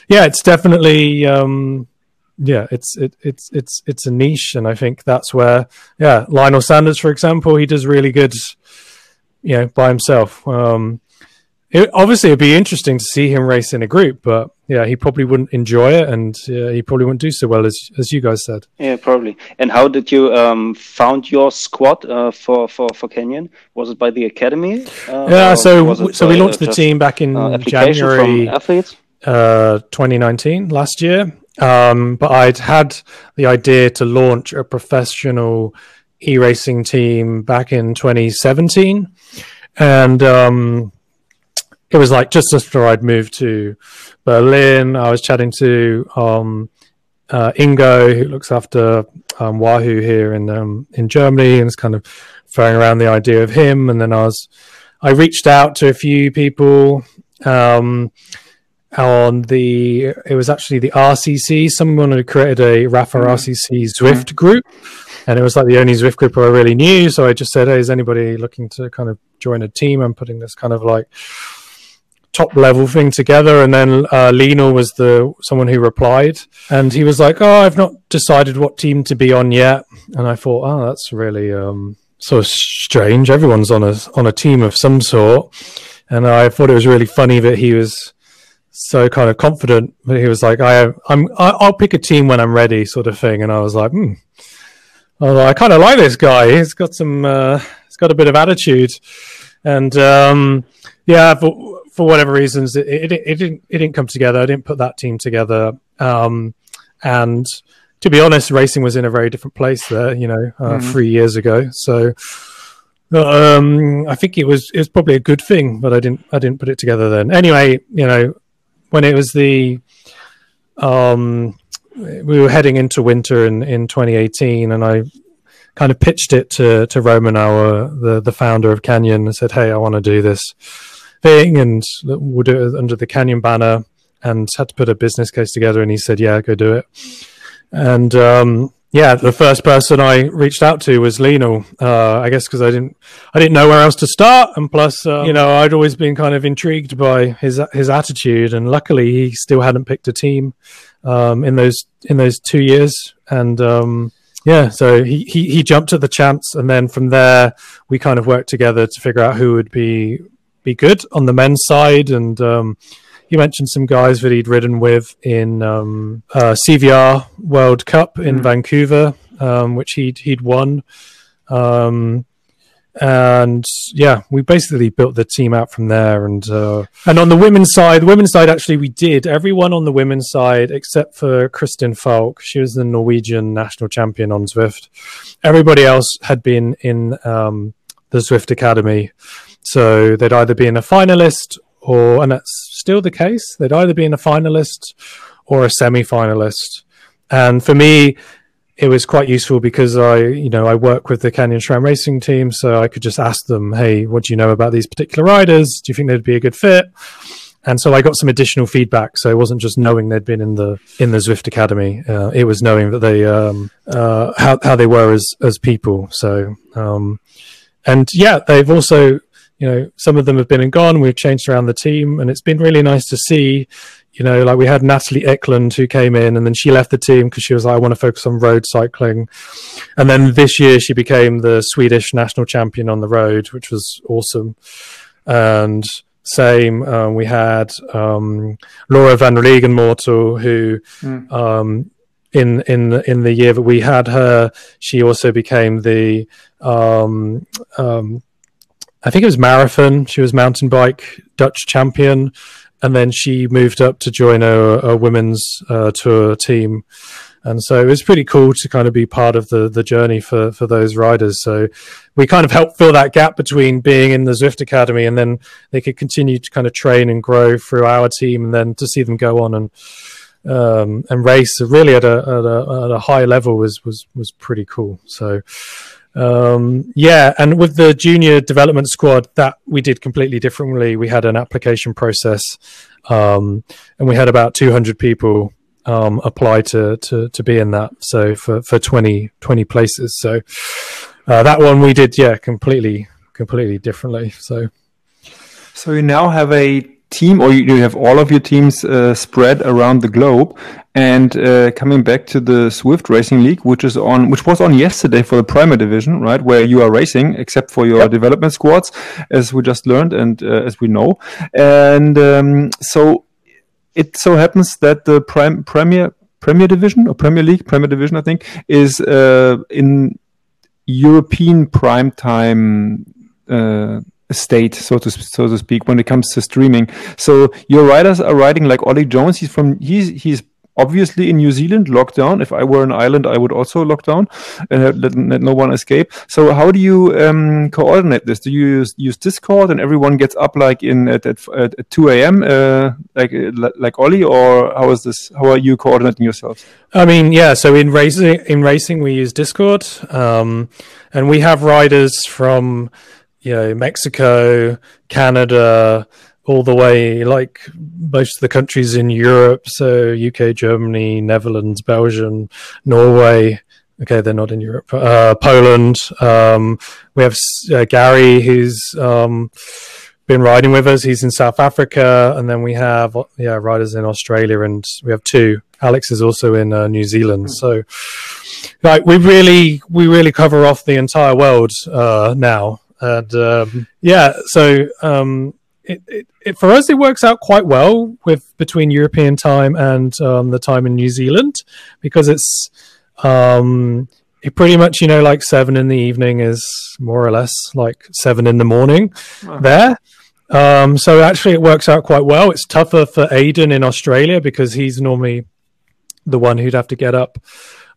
yeah, it's definitely. Um, yeah, it's it, it's it's it's a niche, and I think that's where yeah, Lionel Sanders, for example, he does really good, you know, by himself. Um, it, obviously it'd be interesting to see him race in a group, but yeah, he probably wouldn't enjoy it, and uh, he probably wouldn't do so well as as you guys said. Yeah, probably. And how did you um, found your squad uh, for for for Canyon? Was it by the academy? Uh, yeah, so so we launched the team back in uh, January athletes. Uh, 2019 last year. Um, but I'd had the idea to launch a professional e-racing team back in 2017, and um, it was like just after I'd moved to Berlin. I was chatting to um, uh, Ingo, who looks after um, Wahoo here in um, in Germany, and was kind of throwing around the idea of him. And then I was, I reached out to a few people um, on the. It was actually the RCC. Someone had created a Rapha mm. RCC Zwift mm. group, and it was like the only Zwift group I really knew. So I just said, "Hey, is anybody looking to kind of join a team?" I'm putting this kind of like top level thing together. And then uh, Lino was the someone who replied, and he was like, "Oh, I've not decided what team to be on yet." And I thought, "Oh, that's really um, of strange. Everyone's on a on a team of some sort." And I thought it was really funny that he was so kind of confident. But he was like, "I I'm I'll pick a team when I'm ready," sort of thing. And I was like, "Hmm." I, I kind of like this guy. He's got some. Uh, he's got a bit of attitude, and um, yeah. But for whatever reasons, it, it, it, didn't it didn't come together. I didn't put that team together. Um, and to be honest, racing was in a very different place there. You know, uh, mm-hmm. three years ago. So um, I think it was it was probably a good thing, but I didn't I didn't put it together then. Anyway, you know, when it was the um, we were heading into winter in, in 2018, and I kind of pitched it to to Roman, our the the founder of Canyon, and said, "Hey, I want to do this." Thing and we'll do it under the Canyon banner and had to put a business case together. And he said, yeah, go do it. And, um, yeah, the first person I reached out to was Lino. Uh, I guess because I didn't, I didn't know where else to start, and plus, uh, you know, I'd always been kind of intrigued by his his attitude, and luckily, he still hadn't picked a team um, in those in those two years, and um, yeah, so he, he he jumped at the chance, and then from there, we kind of worked together to figure out who would be be good on the men's side. And um, he mentioned some guys that he'd ridden with in um, uh, CVR World Cup in mm. Vancouver, um, which he'd he'd won. Um, and yeah, we basically built the team out from there. And uh, and on the women's side, the women's side actually we did everyone on the women's side except for Kristin Falk. She was the Norwegian national champion on Zwift. Everybody else had been in um, the Zwift Academy. So they'd either be in a finalist or, and that's still the case, they'd either be in a finalist or a semi finalist. And for me, it was quite useful because I, you know, I work with the Canyon SRAM racing team, so I could just ask them, "Hey, what do you know about these particular riders? Do you think they'd be a good fit?" And so I got some additional feedback. So it wasn't just knowing they'd been in the in the Zwift Academy; uh, it was knowing that they um, uh, how how they were as as people. So um, and yeah, they've also you know, some of them have been and gone. We've changed around the team, and it's been really nice to see. You know, like we had Natalie Eklund who came in, and then she left the team because she was like, "I want to focus on road cycling." And then this year, she became the Swedish national champion on the road, which was awesome. And same, um, we had um, Laura van Regenmortel, who mm. um, in in in the year that we had her, she also became the um, um, I think it was marathon. She was mountain bike Dutch champion, and then she moved up to join a, a women's uh, tour team. And so it was pretty cool to kind of be part of the, the journey for, for those riders. So we kind of helped fill that gap between being in the Zwift Academy and then they could continue to kind of train and grow through our team and then to see them go on and um, and race really at a, at a, at a high level was was was pretty cool. So um, yeah, and with the junior development squad, that we did completely differently. We had an application process, um, and we had about 200 people um, apply to, to to be in that. So for for 20, 20 places. So uh, that one we did, yeah, completely completely differently. So so we now have a team, or you, you have all of your teams uh, spread around the globe. And uh, coming back to the Zwift Racing League, which is on, which was on yesterday for the Premier Division, right, where you are racing, except for your yep. development squads, as we just learned and uh, as we know. And um, so it so happens that the Premier Premier Division or Premier League, Premier Division, I think, is uh, in European prime time uh, state, so to so to speak, when it comes to streaming. So your riders are riding like Ollie Jones. He's from he's he's obviously in New Zealand locked down. If I were an island, I would also lock down and let, let no one escape. So how do you um, coordinate this? Do you use, use, Discord and everyone gets up like in at, at, at 2 a.m. Uh, like uh, like Ollie, or how is this? How are you coordinating yourselves? I mean, yeah. So in racing, in racing, we use Discord, um, and we have riders from you know Mexico, Canada all the way, like most of the countries in Europe, so UK, Germany, Netherlands, Belgium, Norway. Okay, they're not in Europe. Uh, Poland. Um, we have uh, Gary, who's um, been riding with us. He's in South Africa, and then we have yeah riders in Australia, and we have two. Alex is also in uh, New Zealand. So, like, we really we really cover off the entire world uh, now, and um, yeah. So um, it, it, it, for us it works out quite well with between European time and um, the time in New Zealand because it's um, it pretty much you know like seven in the evening is more or less like seven in the morning there. Um, so actually, it works out quite well. It's tougher for Aiden in Australia because he's normally the one who'd have to get up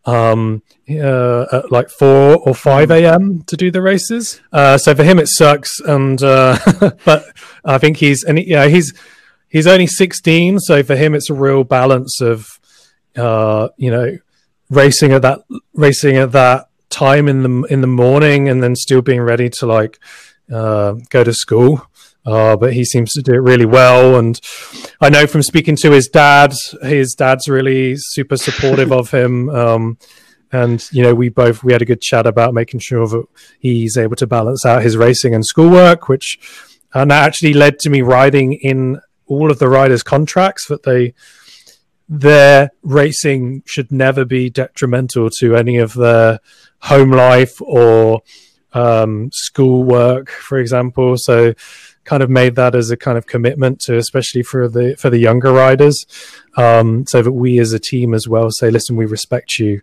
um, uh, at like 4 or 5 a.m. to do the races. Uh, so for him, it sucks. And, uh, <laughs> but I think he's, and yeah, he's, he's only 16. So for him, it's a real balance of, uh, you know, racing at that, racing at that time in the, in the morning and then still being ready to like, uh, go to school. Uh, but he seems to do it really well. And I know from speaking to his dad, his dad's really super supportive of him. <laughs> Um, and you know, we both we had a good chat about making sure that he's able to balance out his racing and schoolwork, which and that actually led to me writing in all of the riders' contracts that they their racing should never be detrimental to any of their home life or um, schoolwork, for example. So kind of made that as a kind of commitment to, especially for the for the younger riders, um, so that we as a team as well say, listen, we respect you.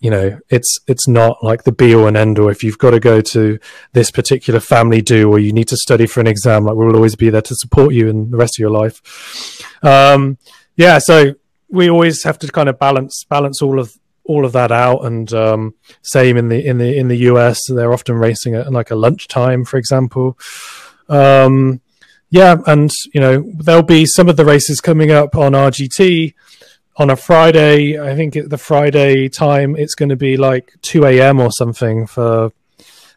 You know, it's it's not like the be all and end all. If you've got to go to this particular family do, or you need to study for an exam, like we'll always be there to support you in the rest of your life. Um, yeah, so we always have to kind of balance balance all of all of that out and um, same in the in the in the US they're often racing at like a lunchtime for example um, yeah, and you know there'll be some of the races coming up on RGT on a Friday. I think the Friday time it's going to be like two a.m. or something for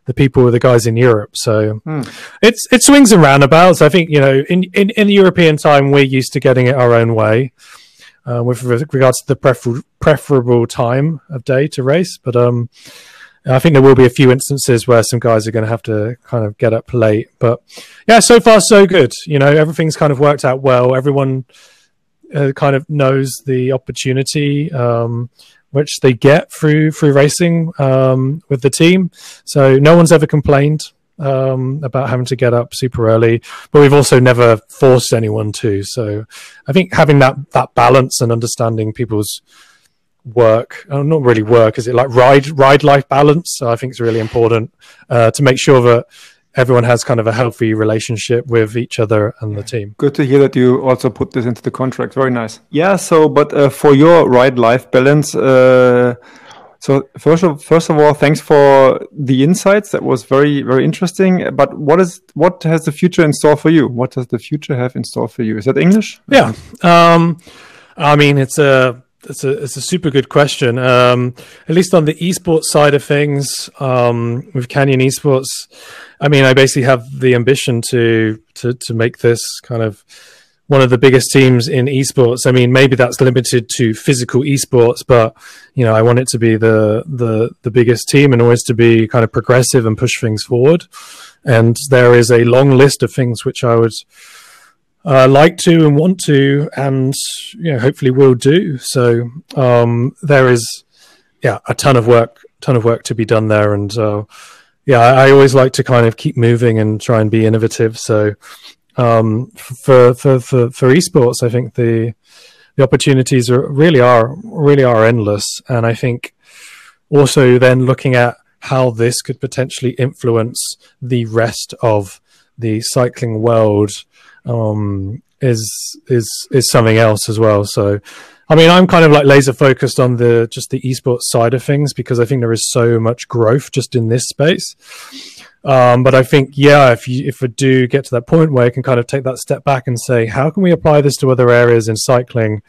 the people, with the guys in Europe. So hmm. it's it swings and roundabouts. I think you know in in, in European time we're used to getting it our own way. Uh, with regards to the prefer- preferable time of day to race, but um, I think there will be a few instances where some guys are going to have to kind of get up late. But yeah, so far so good. You know, everything's kind of worked out well. Everyone uh, kind of knows the opportunity um, which they get through through racing um, with the team. So no one's ever complained um, about having to get up super early, but we've also never forced anyone to. So I think having that that balance and understanding people's work uh, not really work is it like ride ride life balance? So i think it's really important uh, to make sure that everyone has kind of a healthy relationship with each other and the team. Good to hear that you also put this into the contract. Very nice. Yeah so but uh, for your ride life balance uh, so first of first of all thanks for the insights. That was very very interesting. But what is what has the future in store for you? What does the future have in store for you? Is that english? Yeah. Um i mean it's a it's a it's a super good question. Um, at least on the esports side of things, um, with Canyon Esports, I mean, I basically have the ambition to to to make this kind of one of the biggest teams in esports. I mean, maybe that's limited to physical esports, but you know, I want it to be the the the biggest team and always to be kind of progressive and push things forward. And there is a long list of things which I would uh, like to and want to, and you know, hopefully will do. So um, there is, yeah, a ton of work, ton of work to be done there, and uh, yeah, I, I, always like to kind of keep moving and try and be innovative. So um, for for for for esports, I think the the opportunities are really are really are endless, and I think also then looking at how this could potentially influence the rest of the cycling world um, is is is something else as well. So, I mean, I'm kind of like laser focused on the just the esports side of things because I think there is so much growth just in this space. Um, but I think, yeah, if you if we do get to that point where I can kind of take that step back and say, how can we apply this to other areas in cycling,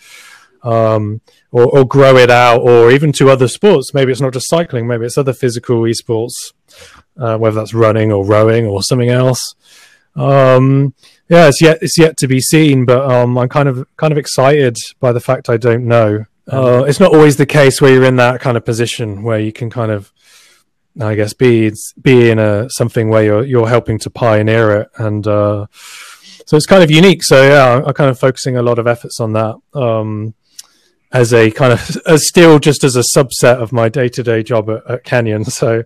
um, or, or grow it out, or even to other sports? Maybe it's not just cycling, maybe it's other physical esports, uh, whether that's running or rowing or something else. Um, yeah, it's yet it's yet to be seen, but um, I'm kind of kind of excited by the fact I don't know. Uh, it's not always the case where you're in that kind of position where you can kind of, I guess, be be in a something where you're you're helping to pioneer it, and uh, so it's kind of unique. So yeah, I'm kind of focusing a lot of efforts on that um, as a kind of <laughs> as still just as a subset of my day to day job at, at Canyon. <laughs> So.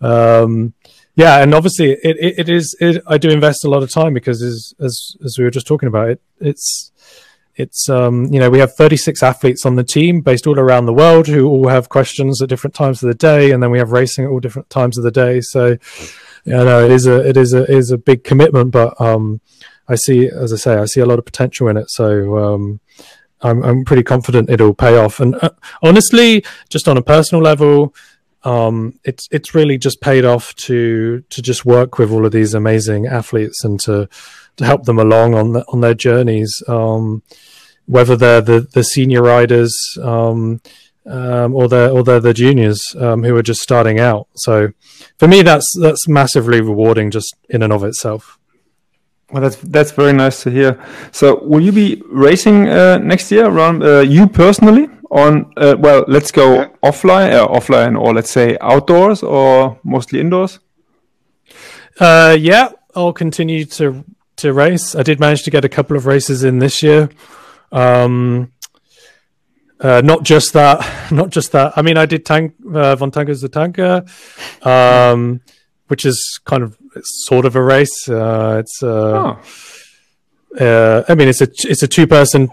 Um, yeah, and obviously it, it, it is. It, I do invest a lot of time because, as as as we were just talking about, it it's it's um you know we have 36 athletes on the team based all around the world who all have questions at different times of the day, and then we have racing at all different times of the day. So, you know, it is a it is a is a big commitment, but um, I see, as I say, I see a lot of potential in it. So um, I'm I'm pretty confident it'll pay off. And uh, honestly, just on a personal level um, it's it's really just paid off to to just work with all of these amazing athletes and to to help them along on the, on their journeys, um, whether they're the the senior riders um, um or they're or they're the juniors um, who are just starting out. So for me, that's that's massively rewarding just in and of itself. Well, that's that's very nice to hear. So, will you be racing uh, next year? Around uh, you personally? On uh, well let's go yeah. offline uh, offline or let's say outdoors or mostly indoors? Uh, yeah i'll continue to to race. I did manage to get a couple of races in this year. Um, uh, not just that <laughs> not just that. I mean i did tank uh, von tanker's the tanker um, which is kind of sort of a race. Uh, it's uh, oh. i mean it's a it's a two person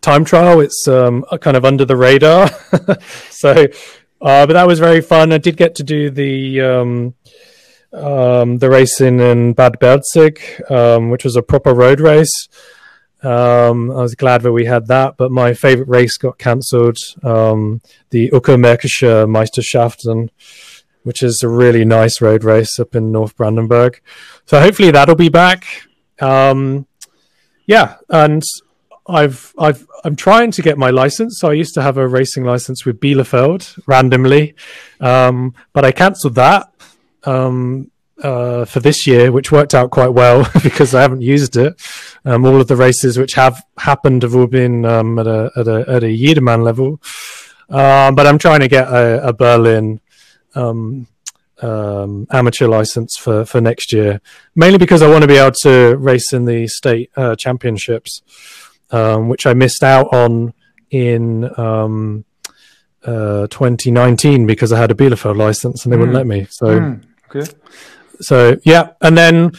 time trial. It's um, kind of under the radar. <laughs> so, uh, but that was very fun. I did get to do the um, um, the racing in Bad Belzig, um, which was a proper road race. Um, I was glad that we had that, but my favorite race got cancelled. Um, the Uckermärkische Meisterschaft, which is a really nice road race up in North Brandenburg. So hopefully that'll be back. Um, yeah, and I've I've I'm trying to get my license. So I used to have a racing license with Bielefeld randomly, um, but I cancelled that um, uh, for this year, which worked out quite well <laughs> because I haven't used it. Um, all of the races which have happened have all been um, at a at a at a Jedermann level, um, but I'm trying to get a, a Berlin. Um, amateur license for, for next year, mainly because I want to be able to race in the state uh, championships um, which I missed out on in um, uh, 2019 because I had a Bielefeld license and they mm. wouldn't let me. So, mm. okay. so yeah, and then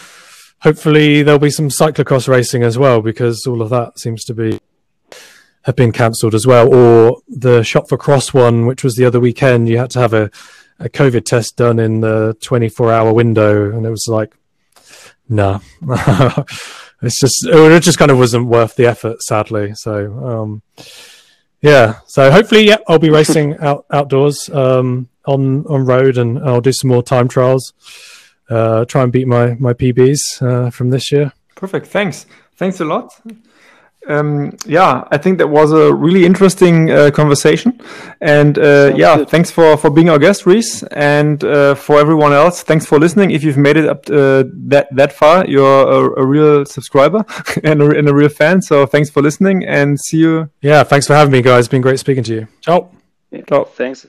hopefully there'll be some cyclocross racing as well because all of that seems to be have been cancelled as well. Or the shot for cross one, which was the other weekend, you had to have a, a COVID test done in the 24 hour window, and it was like, nah. <laughs> it's just it just kind of wasn't worth the effort, sadly. So um, yeah, so hopefully, yeah, I'll be <laughs> racing out outdoors um, on on road, and I'll do some more time trials. Uh, try and beat my my PBs uh, from this year. Perfect. Thanks. Thanks a lot. Um, yeah, I think that was a really interesting uh, conversation, and uh, yeah, good. thanks for for being our guest, Rhys, and uh, for everyone else, thanks for listening. If you've made it up uh, that that far, you're a, a real subscriber <laughs> and, a, and a real fan. So thanks for listening, and see you. Yeah, thanks for having me, guys. It's been great speaking to you. Ciao. Yeah, Ciao. Thanks.